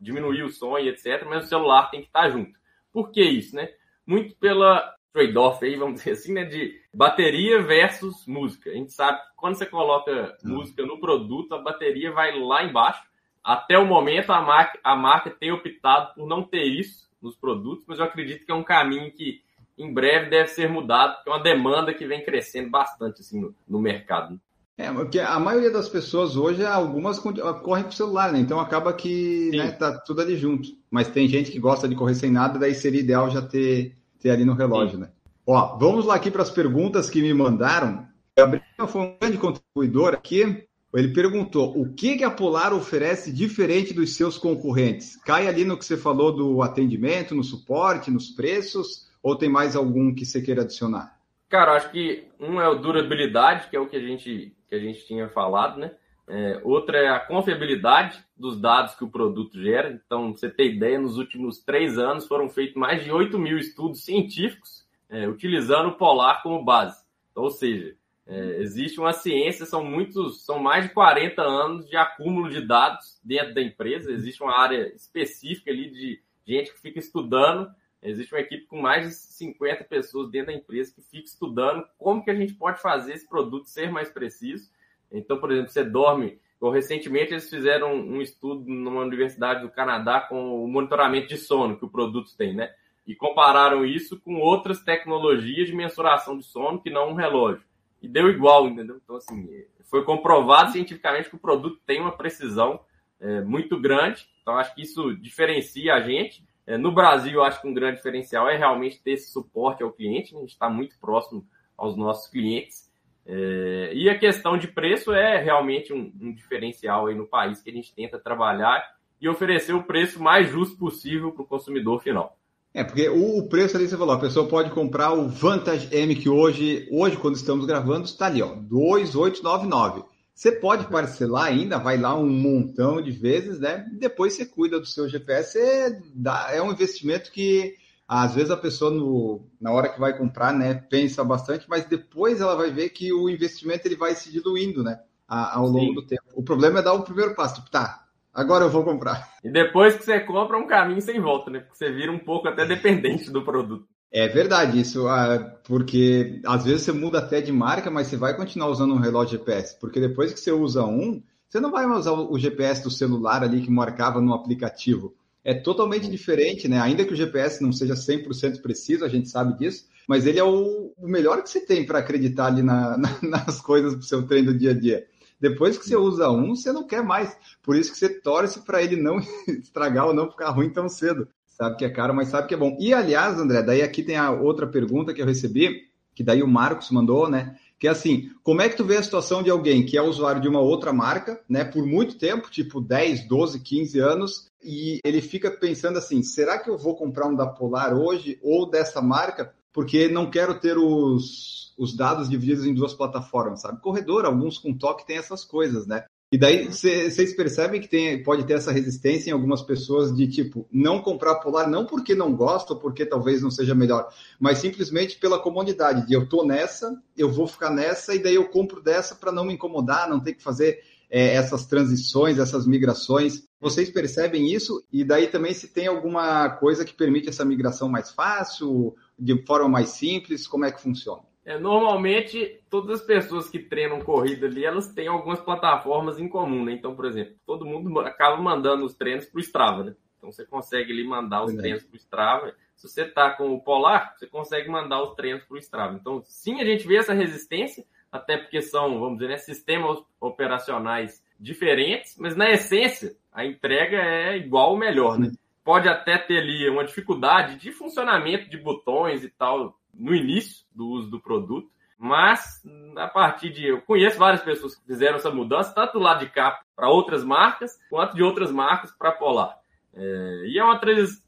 diminuir o som e etc. Mas o celular tem que estar junto. Por que isso, né? Muito pela trade-off aí, vamos (laughs) dizer assim, né? De bateria versus música. A gente sabe que quando você coloca música no produto, a bateria vai lá embaixo. Até o momento, a marca, a marca tem optado por não ter isso nos produtos, mas eu acredito que é um caminho que em breve deve ser mudado, porque é uma demanda que vem crescendo bastante assim, no, no mercado. É, porque a maioria das pessoas hoje, algumas correm com o celular, né? Então acaba que né, tá tudo ali junto. Mas tem gente que gosta de correr sem nada, daí seria ideal já ter, ter ali no relógio, Sim. né? Ó, vamos lá aqui para as perguntas que me mandaram. Gabriel foi um grande contribuidor aqui. Ele perguntou: o que, que a Polar oferece diferente dos seus concorrentes? Cai ali no que você falou do atendimento, no suporte, nos preços, ou tem mais algum que você queira adicionar? Cara, acho que um é a durabilidade, que é o que a gente, que a gente tinha falado, né? É, outra é a confiabilidade dos dados que o produto gera. Então, você ter ideia, nos últimos três anos foram feitos mais de 8 mil estudos científicos é, utilizando o Polar como base. Então, ou seja, é, existe uma ciência, são muitos, são mais de 40 anos de acúmulo de dados dentro da empresa. Existe uma área específica ali de gente que fica estudando Existe uma equipe com mais de 50 pessoas dentro da empresa que fica estudando como que a gente pode fazer esse produto ser mais preciso. Então, por exemplo, você dorme. Recentemente eles fizeram um estudo numa universidade do Canadá com o monitoramento de sono que o produto tem, né? E compararam isso com outras tecnologias de mensuração de sono que não um relógio. E deu igual, entendeu? Então, assim, foi comprovado cientificamente que o produto tem uma precisão é, muito grande. Então, acho que isso diferencia a gente. É, no Brasil, eu acho que um grande diferencial é realmente ter esse suporte ao cliente, né? a gente está muito próximo aos nossos clientes. É, e a questão de preço é realmente um, um, diferencial aí no país que a gente tenta trabalhar e oferecer o preço mais justo possível para o consumidor final. É, porque o preço ali, você falou, a pessoa pode comprar o Vantage M, que hoje, hoje quando estamos gravando, está ali, ó, 2,899. Você pode parcelar ainda, vai lá um montão de vezes, né? Depois você cuida do seu GPS, é, dá, é um investimento que às vezes a pessoa no, na hora que vai comprar, né, pensa bastante, mas depois ela vai ver que o investimento ele vai se diluindo, né, ao longo Sim. do tempo. O problema é dar o primeiro passo, tipo, tá, agora eu vou comprar. E depois que você compra, é um caminho sem volta, né? Porque você vira um pouco até dependente do produto. É verdade isso, ah, porque às vezes você muda até de marca, mas você vai continuar usando um relógio GPS, porque depois que você usa um, você não vai mais usar o GPS do celular ali que marcava no aplicativo. É totalmente diferente, né? Ainda que o GPS não seja 100% preciso, a gente sabe disso, mas ele é o, o melhor que você tem para acreditar ali na, na, (laughs) nas coisas do seu treino do dia a dia. Depois que você usa um, você não quer mais. Por isso que você torce para ele não (laughs) estragar ou não ficar ruim tão cedo sabe que é caro, mas sabe que é bom. E aliás, André, daí aqui tem a outra pergunta que eu recebi, que daí o Marcos mandou, né? Que é assim, como é que tu vê a situação de alguém que é usuário de uma outra marca, né, por muito tempo, tipo 10, 12, 15 anos, e ele fica pensando assim, será que eu vou comprar um da Polar hoje ou dessa marca? Porque não quero ter os, os dados divididos em duas plataformas, sabe? Corredor, alguns com toque tem essas coisas, né? E daí vocês percebem que tem, pode ter essa resistência em algumas pessoas de tipo não comprar polar, não porque não gosta ou porque talvez não seja melhor, mas simplesmente pela comodidade de eu tô nessa, eu vou ficar nessa e daí eu compro dessa para não me incomodar, não ter que fazer é, essas transições, essas migrações. Vocês percebem isso? E daí também se tem alguma coisa que permite essa migração mais fácil, de forma mais simples, como é que funciona? É, normalmente, todas as pessoas que treinam corrida ali, elas têm algumas plataformas em comum, né? Então, por exemplo, todo mundo acaba mandando os treinos para o Strava, né? Então, você consegue ali mandar os é. treinos para o Strava. Se você está com o Polar, você consegue mandar os treinos para o Strava. Então, sim, a gente vê essa resistência, até porque são, vamos dizer, né, sistemas operacionais diferentes, mas na essência, a entrega é igual ou melhor, né? Pode até ter ali uma dificuldade de funcionamento de botões e tal, no início do uso do produto, mas a partir de. Eu conheço várias pessoas que fizeram essa mudança, tanto do lado de cá para outras marcas, quanto de outras marcas para Polar. É, e é uma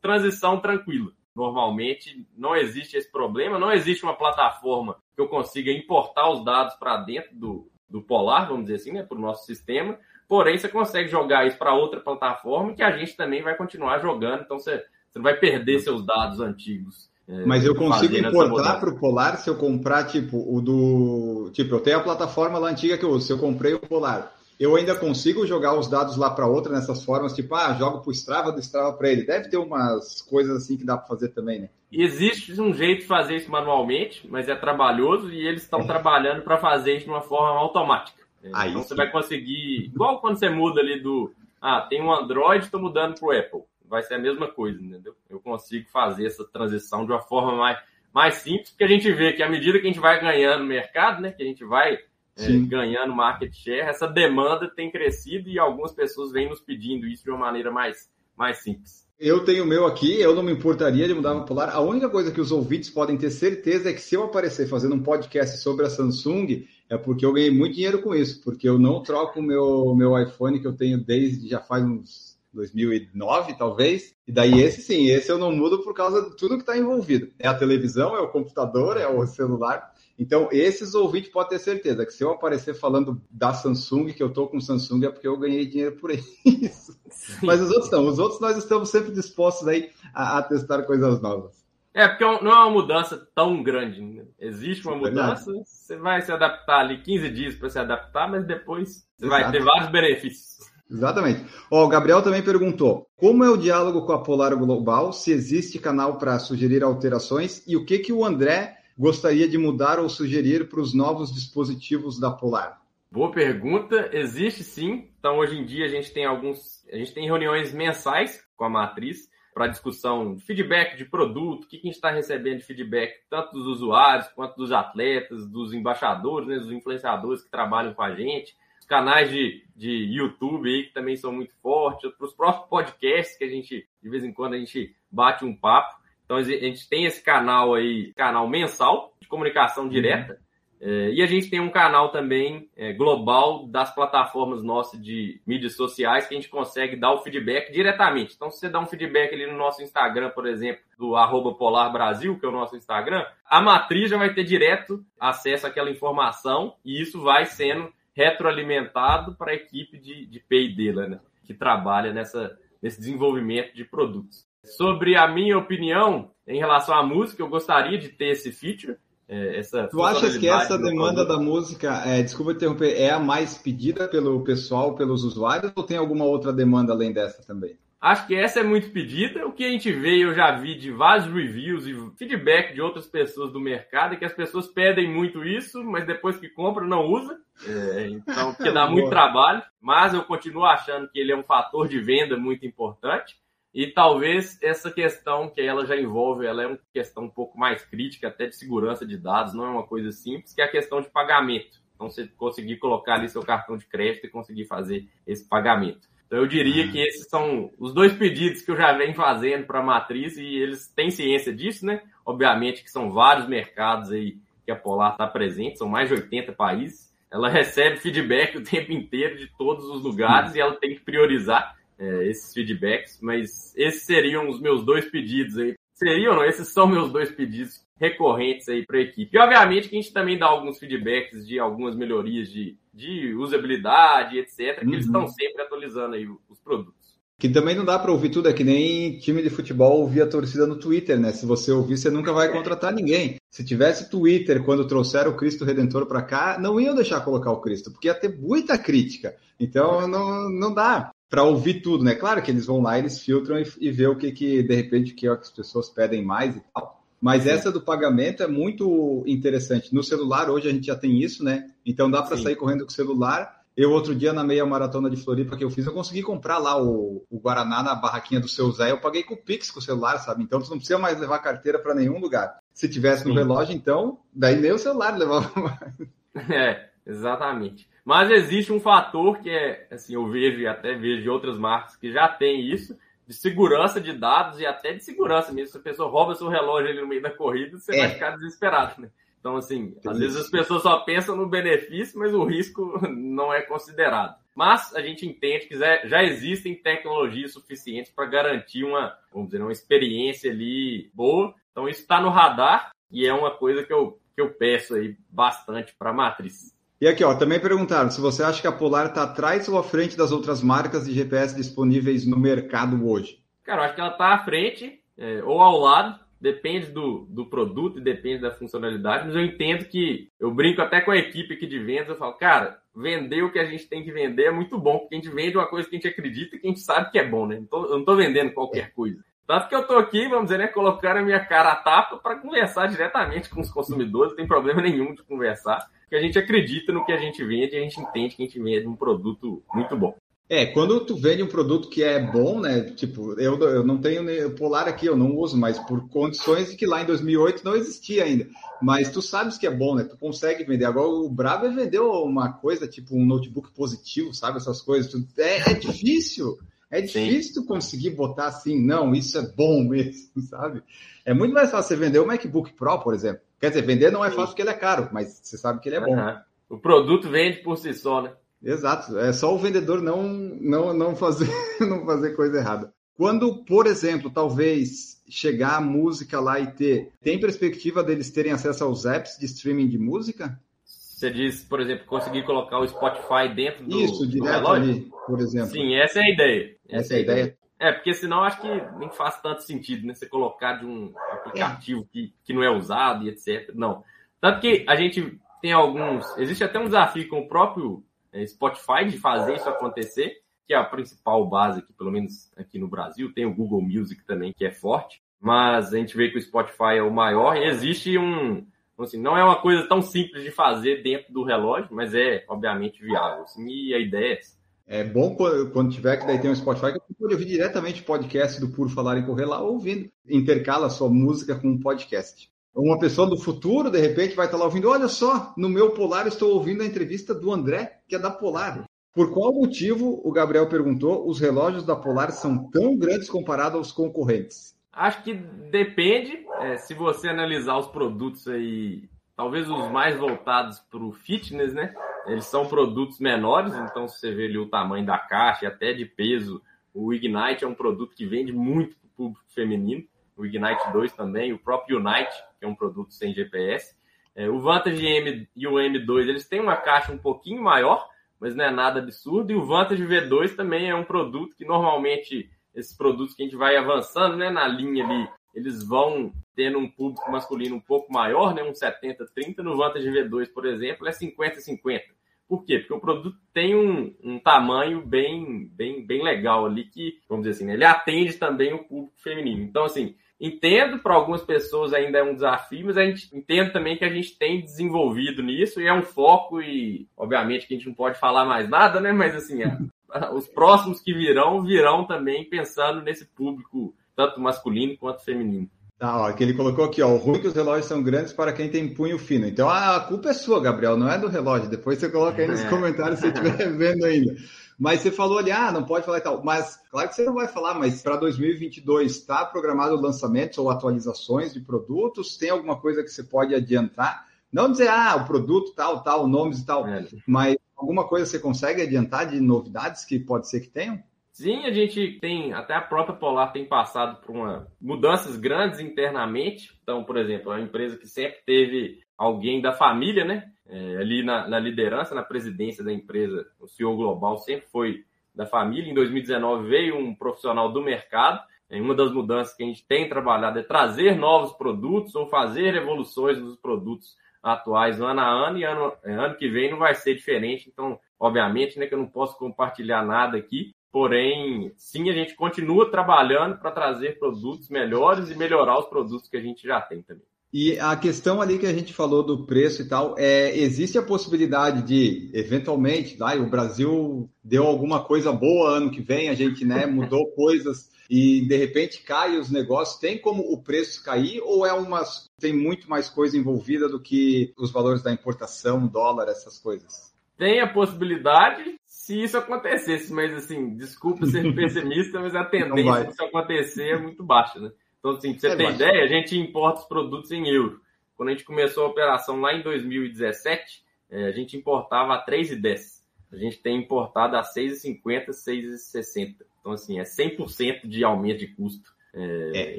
transição tranquila. Normalmente não existe esse problema, não existe uma plataforma que eu consiga importar os dados para dentro do, do Polar, vamos dizer assim, né, para o nosso sistema. Porém, você consegue jogar isso para outra plataforma que a gente também vai continuar jogando. Então, você, você não vai perder seus dados antigos Mas eu consigo importar para o Polar se eu comprar, tipo, o do. Tipo, eu tenho a plataforma lá antiga que eu uso. Se eu comprei o Polar, eu ainda consigo jogar os dados lá para outra nessas formas, tipo, ah, jogo para o Strava, do Strava para ele. Deve ter umas coisas assim que dá para fazer também, né? Existe um jeito de fazer isso manualmente, mas é trabalhoso e eles estão é. trabalhando para fazer isso de uma forma automática. Aí então sim. você vai conseguir, igual quando você muda ali do, ah, tem um Android, estou mudando para o Apple vai ser a mesma coisa, entendeu? Eu consigo fazer essa transição de uma forma mais, mais simples, porque a gente vê que à medida que a gente vai ganhando mercado, né, que a gente vai é, ganhando market share, essa demanda tem crescido e algumas pessoas vêm nos pedindo isso de uma maneira mais, mais simples. Eu tenho o meu aqui, eu não me importaria de mudar para Polar. A única coisa que os ouvintes podem ter certeza é que se eu aparecer fazendo um podcast sobre a Samsung, é porque eu ganhei muito dinheiro com isso, porque eu não troco o meu, meu iPhone que eu tenho desde já faz uns 2009, talvez. E daí esse sim, esse eu não mudo por causa de tudo que está envolvido. É a televisão, é o computador, é o celular. Então, esses ouvintes podem ter certeza que se eu aparecer falando da Samsung, que eu estou com Samsung, é porque eu ganhei dinheiro por (laughs) isso. Sim. Mas os outros não. Os outros nós estamos sempre dispostos aí a, a testar coisas novas. É, porque não é uma mudança tão grande. Né? Existe uma mudança, você vai se adaptar ali 15 dias para se adaptar, mas depois você Exato. vai ter vários benefícios. Exatamente. Ó, o Gabriel também perguntou: como é o diálogo com a Polar Global? Se existe canal para sugerir alterações e o que, que o André gostaria de mudar ou sugerir para os novos dispositivos da Polar? Boa pergunta. Existe sim. Então, hoje em dia, a gente tem alguns. A gente tem reuniões mensais com a matriz para discussão de feedback de produto, o que, que a gente está recebendo de feedback, tanto dos usuários quanto dos atletas, dos embaixadores, né, dos influenciadores que trabalham com a gente canais de, de YouTube aí que também são muito fortes, para os próprios podcasts que a gente, de vez em quando, a gente bate um papo. Então a gente tem esse canal aí, canal mensal de comunicação uhum. direta. É, e a gente tem um canal também é, global das plataformas nossas de mídias sociais que a gente consegue dar o feedback diretamente. Então, se você dá um feedback ali no nosso Instagram, por exemplo, do arroba Polar Brasil, que é o nosso Instagram, a matriz já vai ter direto acesso àquela informação e isso vai sendo retroalimentado para a equipe de, de P&D, né, que trabalha nessa, nesse desenvolvimento de produtos. Sobre a minha opinião em relação à música, eu gostaria de ter esse feature. É, essa tu achas que essa demanda da música, é, desculpa interromper, é a mais pedida pelo pessoal, pelos usuários, ou tem alguma outra demanda além dessa também? Acho que essa é muito pedida. O que a gente vê, eu já vi de vários reviews e feedback de outras pessoas do mercado, é que as pessoas pedem muito isso, mas depois que compra não usa. É, então, (laughs) porque dá muito trabalho. Mas eu continuo achando que ele é um fator de venda muito importante. E talvez essa questão que ela já envolve, ela é uma questão um pouco mais crítica, até de segurança de dados, não é uma coisa simples, que é a questão de pagamento. Então, você conseguir colocar ali seu cartão de crédito e conseguir fazer esse pagamento. Então eu diria que esses são os dois pedidos que eu já venho fazendo para a matriz e eles têm ciência disso, né? Obviamente que são vários mercados aí que a Polar está presente, são mais de 80 países. Ela (laughs) recebe feedback o tempo inteiro de todos os lugares e ela tem que priorizar é, esses feedbacks, mas esses seriam os meus dois pedidos aí. Seriam, não? Esses são meus dois pedidos recorrentes aí para a equipe. E obviamente que a gente também dá alguns feedbacks de algumas melhorias de, de usabilidade, etc., que uhum. eles estão sempre atualizando aí os produtos. Que também não dá para ouvir tudo, é que nem time de futebol ouvir a torcida no Twitter, né? Se você ouvir, você nunca vai contratar ninguém. Se tivesse Twitter quando trouxeram o Cristo Redentor para cá, não iam deixar colocar o Cristo, porque ia ter muita crítica. Então não, não dá para ouvir tudo, né? Claro que eles vão lá, eles filtram e, e vê o que, que de repente que, é que as pessoas pedem mais e tal. Mas essa do pagamento é muito interessante. No celular, hoje a gente já tem isso, né? Então dá para sair correndo com o celular. Eu, outro dia, na meia maratona de Floripa que eu fiz, eu consegui comprar lá o, o Guaraná na barraquinha do seu Zé. Eu paguei com o Pix com o celular, sabe? Então você não precisa mais levar carteira para nenhum lugar. Se tivesse no Sim. relógio, então, daí nem o celular levava (laughs) mais. É, exatamente. Mas existe um fator que é, assim, eu vejo e até vejo de outras marcas que já tem isso, de segurança de dados e até de segurança mesmo. Se a pessoa rouba seu relógio ali no meio da corrida, você é. vai ficar desesperado, né? Então, assim, Tem às isso. vezes as pessoas só pensam no benefício, mas o risco (laughs) não é considerado. Mas a gente entende que já existem tecnologias suficientes para garantir uma, vamos dizer, uma experiência ali boa. Então, isso está no radar e é uma coisa que eu, que eu peço aí bastante para a matriz. E aqui, ó, também perguntaram se você acha que a Polar está atrás ou à frente das outras marcas de GPS disponíveis no mercado hoje. Cara, eu acho que ela está à frente é, ou ao lado. depende do, do produto e depende da funcionalidade, mas eu entendo que eu brinco até com a equipe aqui de vendas, eu falo, cara, vender o que a gente tem que vender é muito bom, porque a gente vende uma coisa que a gente acredita e que a gente sabe que é bom, né? Eu não tô vendendo qualquer coisa. Tanto que eu tô aqui, vamos dizer, né, colocar a minha cara a tapa para conversar diretamente com os consumidores, não tem problema nenhum de conversar, porque a gente acredita no que a gente vende e a gente entende que a gente vende um produto muito bom. É, quando tu vende um produto que é bom, né? Tipo, eu, eu não tenho Polar aqui, eu não uso, mas por condições que lá em 2008 não existia ainda. Mas tu sabes que é bom, né? Tu consegue vender. Agora o brabo é vender uma coisa, tipo um notebook positivo, sabe? Essas coisas. É, é difícil. É difícil tu conseguir botar assim, não, isso é bom mesmo, (laughs) sabe? É muito mais fácil você vender o MacBook Pro, por exemplo. Quer dizer, vender não é fácil porque ele é caro, mas você sabe que ele é bom. Uhum. O produto vende por si só, né? Exato, é só o vendedor não, não, não, fazer, (laughs) não fazer coisa errada. Quando, por exemplo, talvez chegar a música lá e ter, tem perspectiva deles terem acesso aos apps de streaming de música? Você diz, por exemplo, conseguir colocar o Spotify dentro do Isso, direto do ali, por exemplo. Sim, essa é a ideia. Essa, essa é a ideia. ideia. É, porque senão acho que nem faz tanto sentido, né? Você colocar de um aplicativo que, que não é usado e etc. Não. Tanto que a gente tem alguns. Existe até um desafio com o próprio é, Spotify de fazer isso acontecer, que é a principal base aqui, pelo menos aqui no Brasil. Tem o Google Music também, que é forte, mas a gente vê que o Spotify é o maior e existe um. Assim, não é uma coisa tão simples de fazer dentro do relógio, mas é, obviamente, viável. Assim, e a ideia é essa. É bom quando tiver que daí tem um Spotify que você pode ouvir diretamente o podcast do Puro Falar e Correr lá ouvindo. Intercala a sua música com um podcast uma pessoa do futuro, de repente, vai estar lá ouvindo: olha só, no meu Polar estou ouvindo a entrevista do André, que é da Polar. Por qual motivo, o Gabriel perguntou, os relógios da Polar são tão grandes comparado aos concorrentes? Acho que depende. É, se você analisar os produtos aí, talvez os mais voltados para o fitness, né? Eles são produtos menores, então se você vê ali o tamanho da caixa e até de peso, o Ignite é um produto que vende muito para o público feminino o Ignite 2 também, o próprio Unite, que é um produto sem GPS. É, o Vantage M e o M2, eles têm uma caixa um pouquinho maior, mas não é nada absurdo. E o Vantage V2 também é um produto que normalmente, esses produtos que a gente vai avançando né, na linha ali, eles vão tendo um público masculino um pouco maior, né, um 70-30. No Vantage V2, por exemplo, é 50-50. Por quê? Porque o produto tem um, um, tamanho bem, bem, bem legal ali que, vamos dizer assim, né, ele atende também o público feminino. Então, assim, Entendo, para algumas pessoas ainda é um desafio, mas a gente entende também que a gente tem desenvolvido nisso e é um foco e, obviamente, que a gente não pode falar mais nada, né? Mas, assim, é, (laughs) os próximos que virão, virão também pensando nesse público, tanto masculino quanto feminino. Tá, ó, que ele colocou aqui, ó, o ruim é que os relógios são grandes para quem tem punho fino. Então a culpa é sua, Gabriel, não é do relógio. Depois você coloca aí nos é. comentários se você estiver (laughs) vendo ainda. Mas você falou ali, ah, não pode falar e tal. Mas claro que você não vai falar, mas para 2022 está programado lançamentos ou atualizações de produtos? Tem alguma coisa que você pode adiantar? Não dizer, ah, o produto tal, tal, nomes e tal, é. mas alguma coisa você consegue adiantar de novidades que pode ser que tenham? Sim, a gente tem, até a própria Polar tem passado por uma, mudanças grandes internamente. Então, por exemplo, é uma empresa que sempre teve alguém da família, né? É, ali na, na, liderança, na presidência da empresa, o CEO global sempre foi da família. Em 2019 veio um profissional do mercado. E uma das mudanças que a gente tem trabalhado é trazer novos produtos ou fazer evoluções dos produtos atuais ano a ano e ano, ano que vem não vai ser diferente. Então, obviamente, né, que eu não posso compartilhar nada aqui, Porém, sim, a gente continua trabalhando para trazer produtos melhores e melhorar os produtos que a gente já tem também. E a questão ali que a gente falou do preço e tal, é, existe a possibilidade de, eventualmente, tá, o Brasil deu alguma coisa boa ano que vem, a gente né, (laughs) mudou coisas e de repente cai os negócios, tem como o preço cair ou é umas tem muito mais coisa envolvida do que os valores da importação, dólar, essas coisas? Tem a possibilidade, se isso acontecesse, mas assim, desculpa ser (laughs) pessimista, mas a tendência disso acontecer é muito baixa, né? Então, assim, pra você é ter baixo. ideia, a gente importa os produtos em euro. Quando a gente começou a operação lá em 2017, é, a gente importava a 3,10. A gente tem importado a 6,50, 6,60. Então, assim, é 100% de aumento de custo é, é.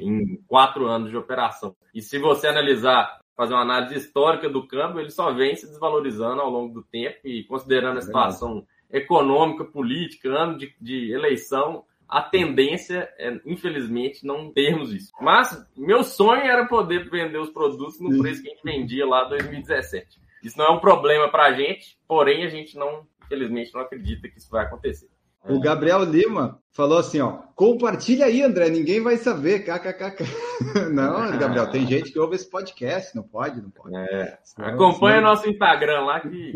em quatro anos de operação. E se você analisar, fazer uma análise histórica do câmbio, ele só vem se desvalorizando ao longo do tempo e considerando a é situação econômica, política, ano de, de eleição, a tendência é, infelizmente, não termos isso. Mas meu sonho era poder vender os produtos no preço que a gente vendia lá em 2017. Isso não é um problema para a gente, porém a gente não, infelizmente, não acredita que isso vai acontecer. O Gabriel Lima falou assim, ó, compartilha aí, André, ninguém vai saber, (laughs) kkkk. Não, Gabriel, tem gente que ouve esse podcast, não pode, não pode. É. Acompanha senão... nosso Instagram lá que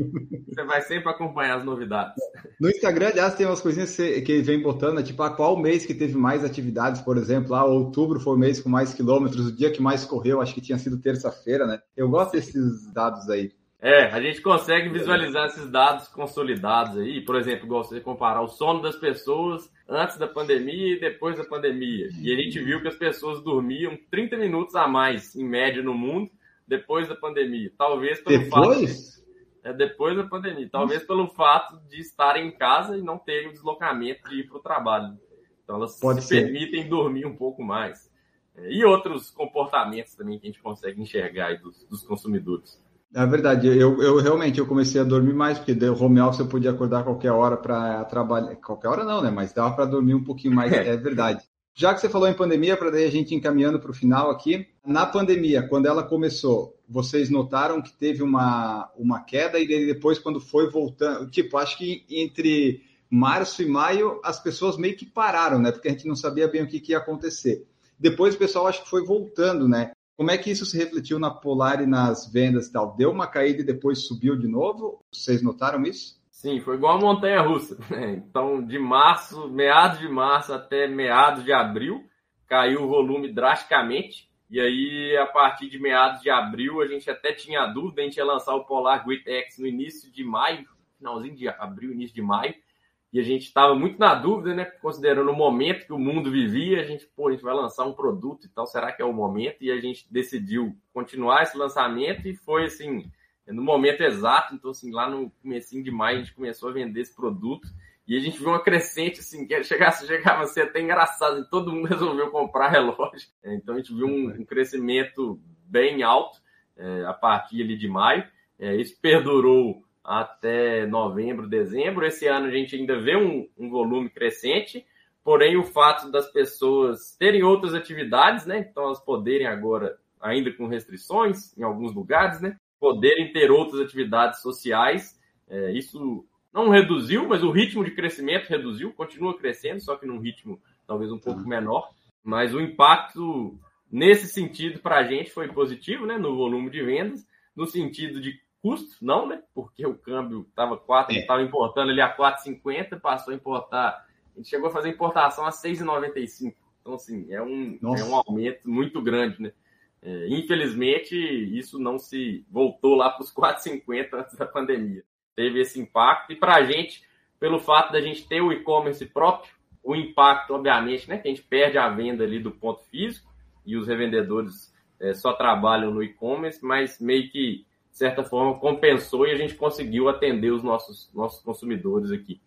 você vai sempre acompanhar as novidades. No Instagram, aliás, tem umas coisinhas que ele vem botando, tipo, a qual mês que teve mais atividades, por exemplo, lá, outubro foi o mês com mais quilômetros, o dia que mais correu, acho que tinha sido terça-feira, né? Eu gosto desses dados aí. É, a gente consegue visualizar esses dados consolidados aí, por exemplo, igual você comparar o sono das pessoas antes da pandemia e depois da pandemia. E a gente viu que as pessoas dormiam 30 minutos a mais, em média, no mundo, depois da pandemia. Talvez pelo depois? fato. É, depois da pandemia. Talvez pelo fato de estarem em casa e não terem o deslocamento de ir para o trabalho. Então elas Pode se ser. permitem dormir um pouco mais. É, e outros comportamentos também que a gente consegue enxergar aí dos, dos consumidores. É verdade, eu, eu realmente eu comecei a dormir mais, porque deu home office eu podia acordar qualquer hora para trabalhar. Qualquer hora não, né? Mas dava para dormir um pouquinho mais, (laughs) é verdade. Já que você falou em pandemia, para daí a gente encaminhando para o final aqui. Na pandemia, quando ela começou, vocês notaram que teve uma, uma queda e depois, quando foi voltando, tipo, acho que entre março e maio as pessoas meio que pararam, né? Porque a gente não sabia bem o que, que ia acontecer. Depois o pessoal acho que foi voltando, né? Como é que isso se refletiu na Polar e nas vendas e tal? Deu uma caída e depois subiu de novo? Vocês notaram isso? Sim, foi igual a montanha russa. Né? Então, de março, meados de março até meados de abril, caiu o volume drasticamente. E aí, a partir de meados de abril, a gente até tinha dúvida, a gente ia lançar o Polar Grit X no início de maio, finalzinho de abril, início de maio e a gente estava muito na dúvida, né? Considerando o momento que o mundo vivia, a gente, pô, a gente vai lançar um produto e tal, será que é o momento? E a gente decidiu continuar esse lançamento e foi assim, no momento exato, então assim, lá no comecinho de maio a gente começou a vender esse produto e a gente viu uma crescente, assim, que chegasse, chegava a ser até engraçado, e todo mundo (laughs) resolveu comprar relógio. Então a gente viu um, um crescimento bem alto é, a partir ali de maio. É, isso perdurou até novembro, dezembro. Esse ano a gente ainda vê um, um volume crescente, porém o fato das pessoas terem outras atividades, né? Então elas poderem agora, ainda com restrições em alguns lugares, né? Poderem ter outras atividades sociais. É, isso não reduziu, mas o ritmo de crescimento reduziu, continua crescendo, só que num ritmo talvez um pouco menor. Mas o impacto nesse sentido para a gente foi positivo, né? No volume de vendas, no sentido de custo, não, né? Porque o câmbio estava 4, estava é. importando ali a 4,50, passou a importar. A gente chegou a fazer importação a 6,95. Então, assim, é um, é um aumento muito grande, né? É, infelizmente, isso não se voltou lá para os 4,50 antes da pandemia. Teve esse impacto. E para a gente, pelo fato da gente ter o e-commerce próprio, o impacto, obviamente, né? Que a gente perde a venda ali do ponto físico e os revendedores é, só trabalham no e-commerce, mas meio que de certa forma, compensou e a gente conseguiu atender os nossos, nossos consumidores aqui.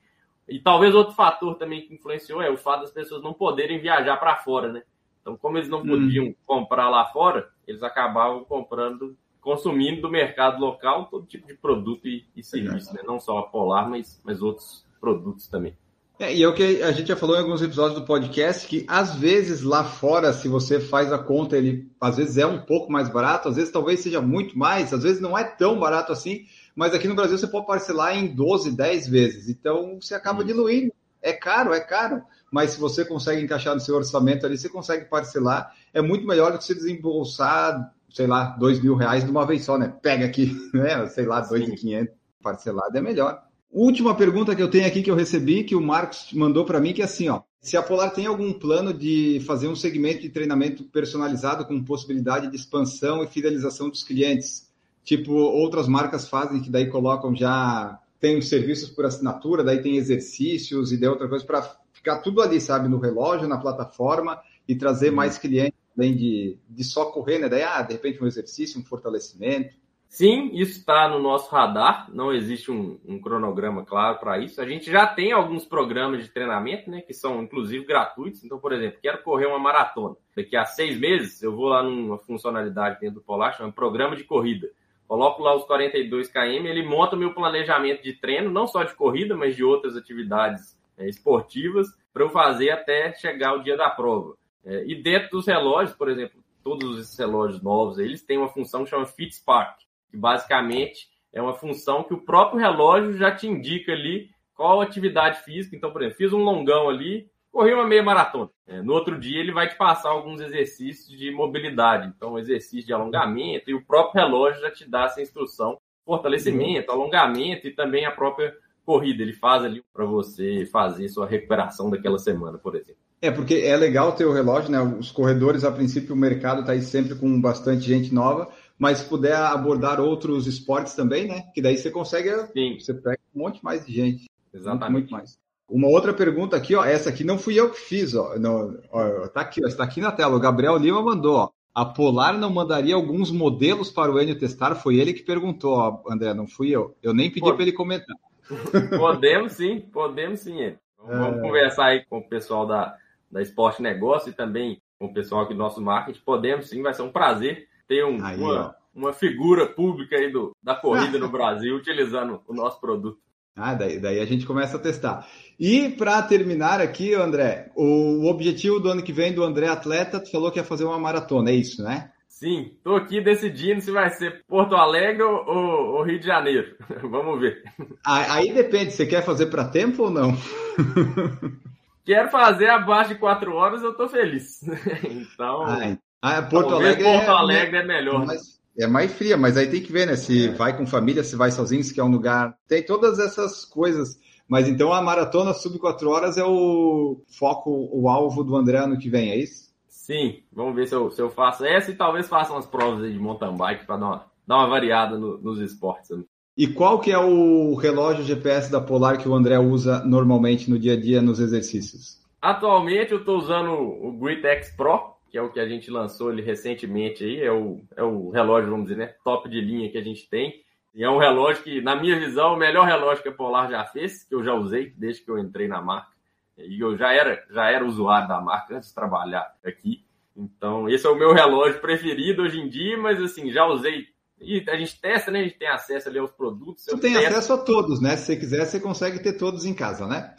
E talvez outro fator também que influenciou é o fato das pessoas não poderem viajar para fora, né? Então, como eles não podiam hum. comprar lá fora, eles acabavam comprando, consumindo do mercado local todo tipo de produto e, e serviço, né? Não só a Polar, mas, mas outros produtos também. É, e é o que a gente já falou em alguns episódios do podcast, que às vezes lá fora, se você faz a conta, ele às vezes é um pouco mais barato, às vezes talvez seja muito mais, às vezes não é tão barato assim, mas aqui no Brasil você pode parcelar em 12, 10 vezes. Então você acaba diluindo. É caro, é caro, mas se você consegue encaixar no seu orçamento ali, você consegue parcelar. É muito melhor do que você desembolsar, sei lá, dois mil reais de uma vez só, né? Pega aqui, (laughs) né? Sei lá, dois e quinhentos parcelado é melhor. Última pergunta que eu tenho aqui que eu recebi, que o Marcos mandou para mim, que é assim, ó. Se a Polar tem algum plano de fazer um segmento de treinamento personalizado com possibilidade de expansão e fidelização dos clientes, tipo outras marcas fazem, que daí colocam já tem os serviços por assinatura, daí tem exercícios e de outra coisa para ficar tudo ali, sabe, no relógio, na plataforma e trazer uhum. mais clientes além de, de só correr, né? Daí, ah, de repente um exercício, um fortalecimento. Sim, isso está no nosso radar. Não existe um, um cronograma claro para isso. A gente já tem alguns programas de treinamento, né, que são inclusive gratuitos. Então, por exemplo, quero correr uma maratona. Daqui a seis meses, eu vou lá numa funcionalidade dentro do Polar, chama Programa de Corrida. Coloco lá os 42 km, ele monta o meu planejamento de treino, não só de corrida, mas de outras atividades é, esportivas para eu fazer até chegar o dia da prova. É, e dentro dos relógios, por exemplo, todos esses relógios novos, eles têm uma função que chama FitSpark, que basicamente é uma função que o próprio relógio já te indica ali qual atividade física. Então, por exemplo, fiz um longão ali, corri uma meia maratona. É, no outro dia ele vai te passar alguns exercícios de mobilidade, então exercício de alongamento, e o próprio relógio já te dá essa instrução, fortalecimento, alongamento e também a própria corrida. Ele faz ali para você fazer sua recuperação daquela semana, por exemplo. É, porque é legal ter o relógio, né? Os corredores, a princípio, o mercado está aí sempre com bastante gente nova, mas se puder abordar outros esportes também, né? Que daí você consegue, Sim. você pega um monte mais de gente. Exatamente. Muito, muito mais. Uma outra pergunta aqui, ó. Essa aqui não fui eu que fiz, ó. No, ó tá aqui, ó, está aqui na tela. O Gabriel Lima mandou, ó. A Polar não mandaria alguns modelos para o Enio testar? Foi ele que perguntou, ó, André, não fui eu. Eu nem pedi para ele comentar. (laughs) Podemos sim, podemos sim. É. Vamos é... conversar aí com o pessoal da, da Esporte Negócio e também com o pessoal aqui do nosso marketing. Podemos sim, vai ser um prazer ter um, aí, uma, uma figura pública aí do, da corrida (laughs) no Brasil utilizando o nosso produto. Ah, daí, daí a gente começa a testar. E para terminar aqui, André, o objetivo do ano que vem do André Atleta, tu falou que ia fazer uma maratona, é isso, né? Sim, tô aqui decidindo se vai ser Porto Alegre ou, ou Rio de Janeiro. (laughs) Vamos ver. Aí depende, você quer fazer para tempo ou não? (laughs) Quero fazer abaixo de quatro horas, eu tô feliz. Então, ah, Porto Alegre, Porto Alegre é, é melhor. Mas é mais fria, mas aí tem que ver, né? Se é. vai com família, se vai sozinho, se quer um lugar. Tem todas essas coisas. Mas então a maratona sub 4 horas é o foco, o alvo do André ano que vem, é isso? Sim, vamos ver se eu, se eu faço essa e talvez faça umas provas de mountain bike para dar uma, dar uma variada no, nos esportes. Né? E qual que é o relógio GPS da Polar que o André usa normalmente no dia a dia nos exercícios? Atualmente eu estou usando o Grit X Pro, que é o que a gente lançou ali recentemente aí, é o, é o relógio, vamos dizer, né, top de linha que a gente tem. E é um relógio que, na minha visão, é o melhor relógio que a Polar já fez, que eu já usei desde que eu entrei na marca. E eu já era, já era usuário da marca antes de trabalhar aqui. Então, esse é o meu relógio preferido hoje em dia, mas assim, já usei. E a gente testa, né? A gente tem acesso ali aos produtos. Você tem acesso a todos, né? Se você quiser, você consegue ter todos em casa, né?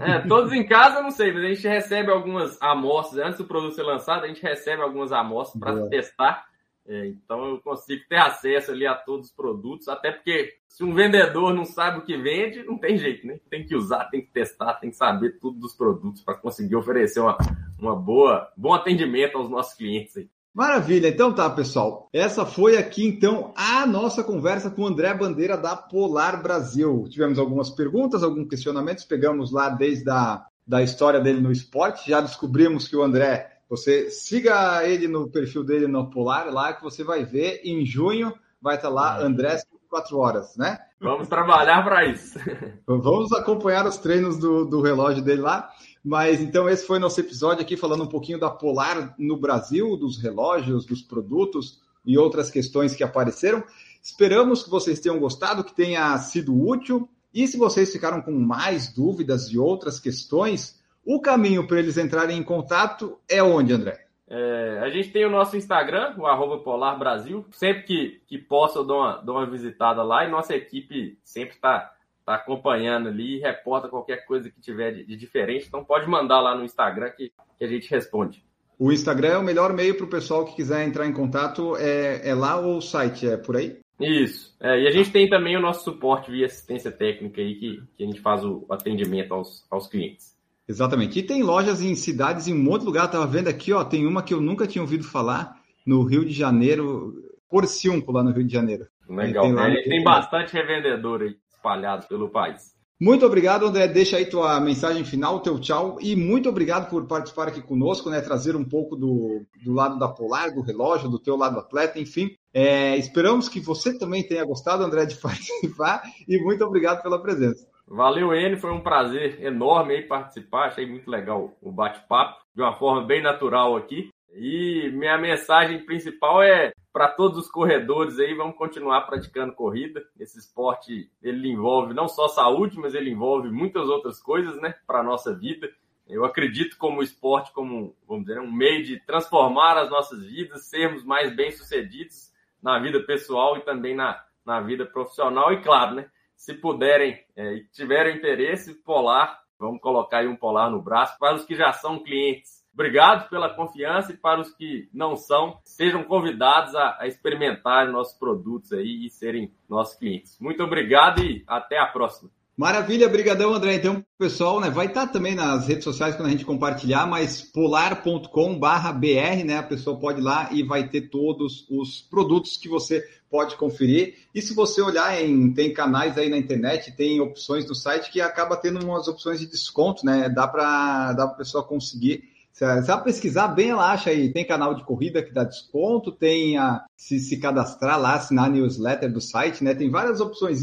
É, todos em casa, não sei, mas a gente recebe algumas amostras, antes do produto ser lançado, a gente recebe algumas amostras para testar. É, então eu consigo ter acesso ali a todos os produtos, até porque se um vendedor não sabe o que vende, não tem jeito, né? Tem que usar, tem que testar, tem que saber tudo dos produtos para conseguir oferecer uma, uma boa, bom atendimento aos nossos clientes aí. Maravilha, então tá, pessoal. Essa foi aqui então a nossa conversa com o André Bandeira da Polar Brasil. Tivemos algumas perguntas, alguns questionamentos, pegamos lá desde a da história dele no esporte. Já descobrimos que o André, você siga ele no perfil dele no Polar, lá que você vai ver em junho vai estar lá André 24 horas, né? Vamos trabalhar para isso. (laughs) Vamos acompanhar os treinos do, do relógio dele lá. Mas então esse foi nosso episódio aqui falando um pouquinho da Polar no Brasil, dos relógios, dos produtos e outras questões que apareceram. Esperamos que vocês tenham gostado, que tenha sido útil. E se vocês ficaram com mais dúvidas e outras questões, o caminho para eles entrarem em contato é onde, André? É, a gente tem o nosso Instagram, o arroba Polar Brasil. Sempre que, que posso, eu dou uma, dou uma visitada lá e nossa equipe sempre está tá acompanhando ali e reporta qualquer coisa que tiver de, de, diferente. Então pode mandar lá no Instagram que, que a gente responde. O Instagram é o melhor meio para o pessoal que quiser entrar em contato. É, é lá ou o site? É por aí? Isso. É, e a gente tem também o nosso suporte via assistência técnica aí, que, que a gente faz o atendimento aos, aos clientes. Exatamente. E tem lojas em cidades em um monte de lugar. Estava vendo aqui, ó, tem uma que eu nunca tinha ouvido falar no Rio de Janeiro, Porciúnco, lá no Rio de Janeiro. Legal. Tem, lá, tem bastante revendedor aí espalhados pelo país. Muito obrigado, André. Deixa aí tua mensagem final, teu tchau. E muito obrigado por participar aqui conosco, né? Trazer um pouco do, do lado da Polar, do relógio, do teu lado atleta, enfim. É, esperamos que você também tenha gostado, André, de (laughs) participar. E muito obrigado pela presença. Valeu, N. Foi um prazer enorme aí participar. Achei muito legal o bate-papo, de uma forma bem natural aqui. E minha mensagem principal é para todos os corredores aí, vamos continuar praticando corrida. Esse esporte, ele envolve não só saúde, mas ele envolve muitas outras coisas, né, para nossa vida. Eu acredito como esporte como, vamos dizer, um meio de transformar as nossas vidas, sermos mais bem-sucedidos na vida pessoal e também na, na vida profissional. E claro, né, se puderem é, e tiverem interesse, Polar Vamos colocar aí um polar no braço para os que já são clientes. Obrigado pela confiança e para os que não são, sejam convidados a, a experimentar nossos produtos aí e serem nossos clientes. Muito obrigado e até a próxima. Maravilha, brigadão, André. Então, pessoal, né, vai estar tá também nas redes sociais quando a gente compartilhar, mas polar.com/br, né, a pessoa pode ir lá e vai ter todos os produtos que você pode conferir. E se você olhar em tem canais aí na internet, tem opções no site que acaba tendo umas opções de desconto, né? Dá para dá para pessoa conseguir se ela pesquisar bem, ela acha aí. Tem canal de corrida que dá desconto, tem a se, se cadastrar lá, assinar a newsletter do site, né? Tem várias opções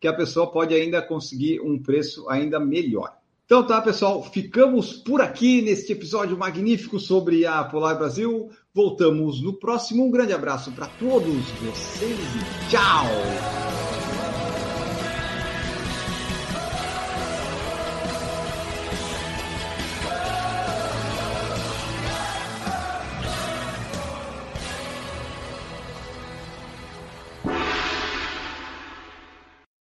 que a pessoa pode ainda conseguir um preço ainda melhor. Então tá, pessoal, ficamos por aqui neste episódio magnífico sobre a Polar Brasil. Voltamos no próximo. Um grande abraço para todos vocês e tchau!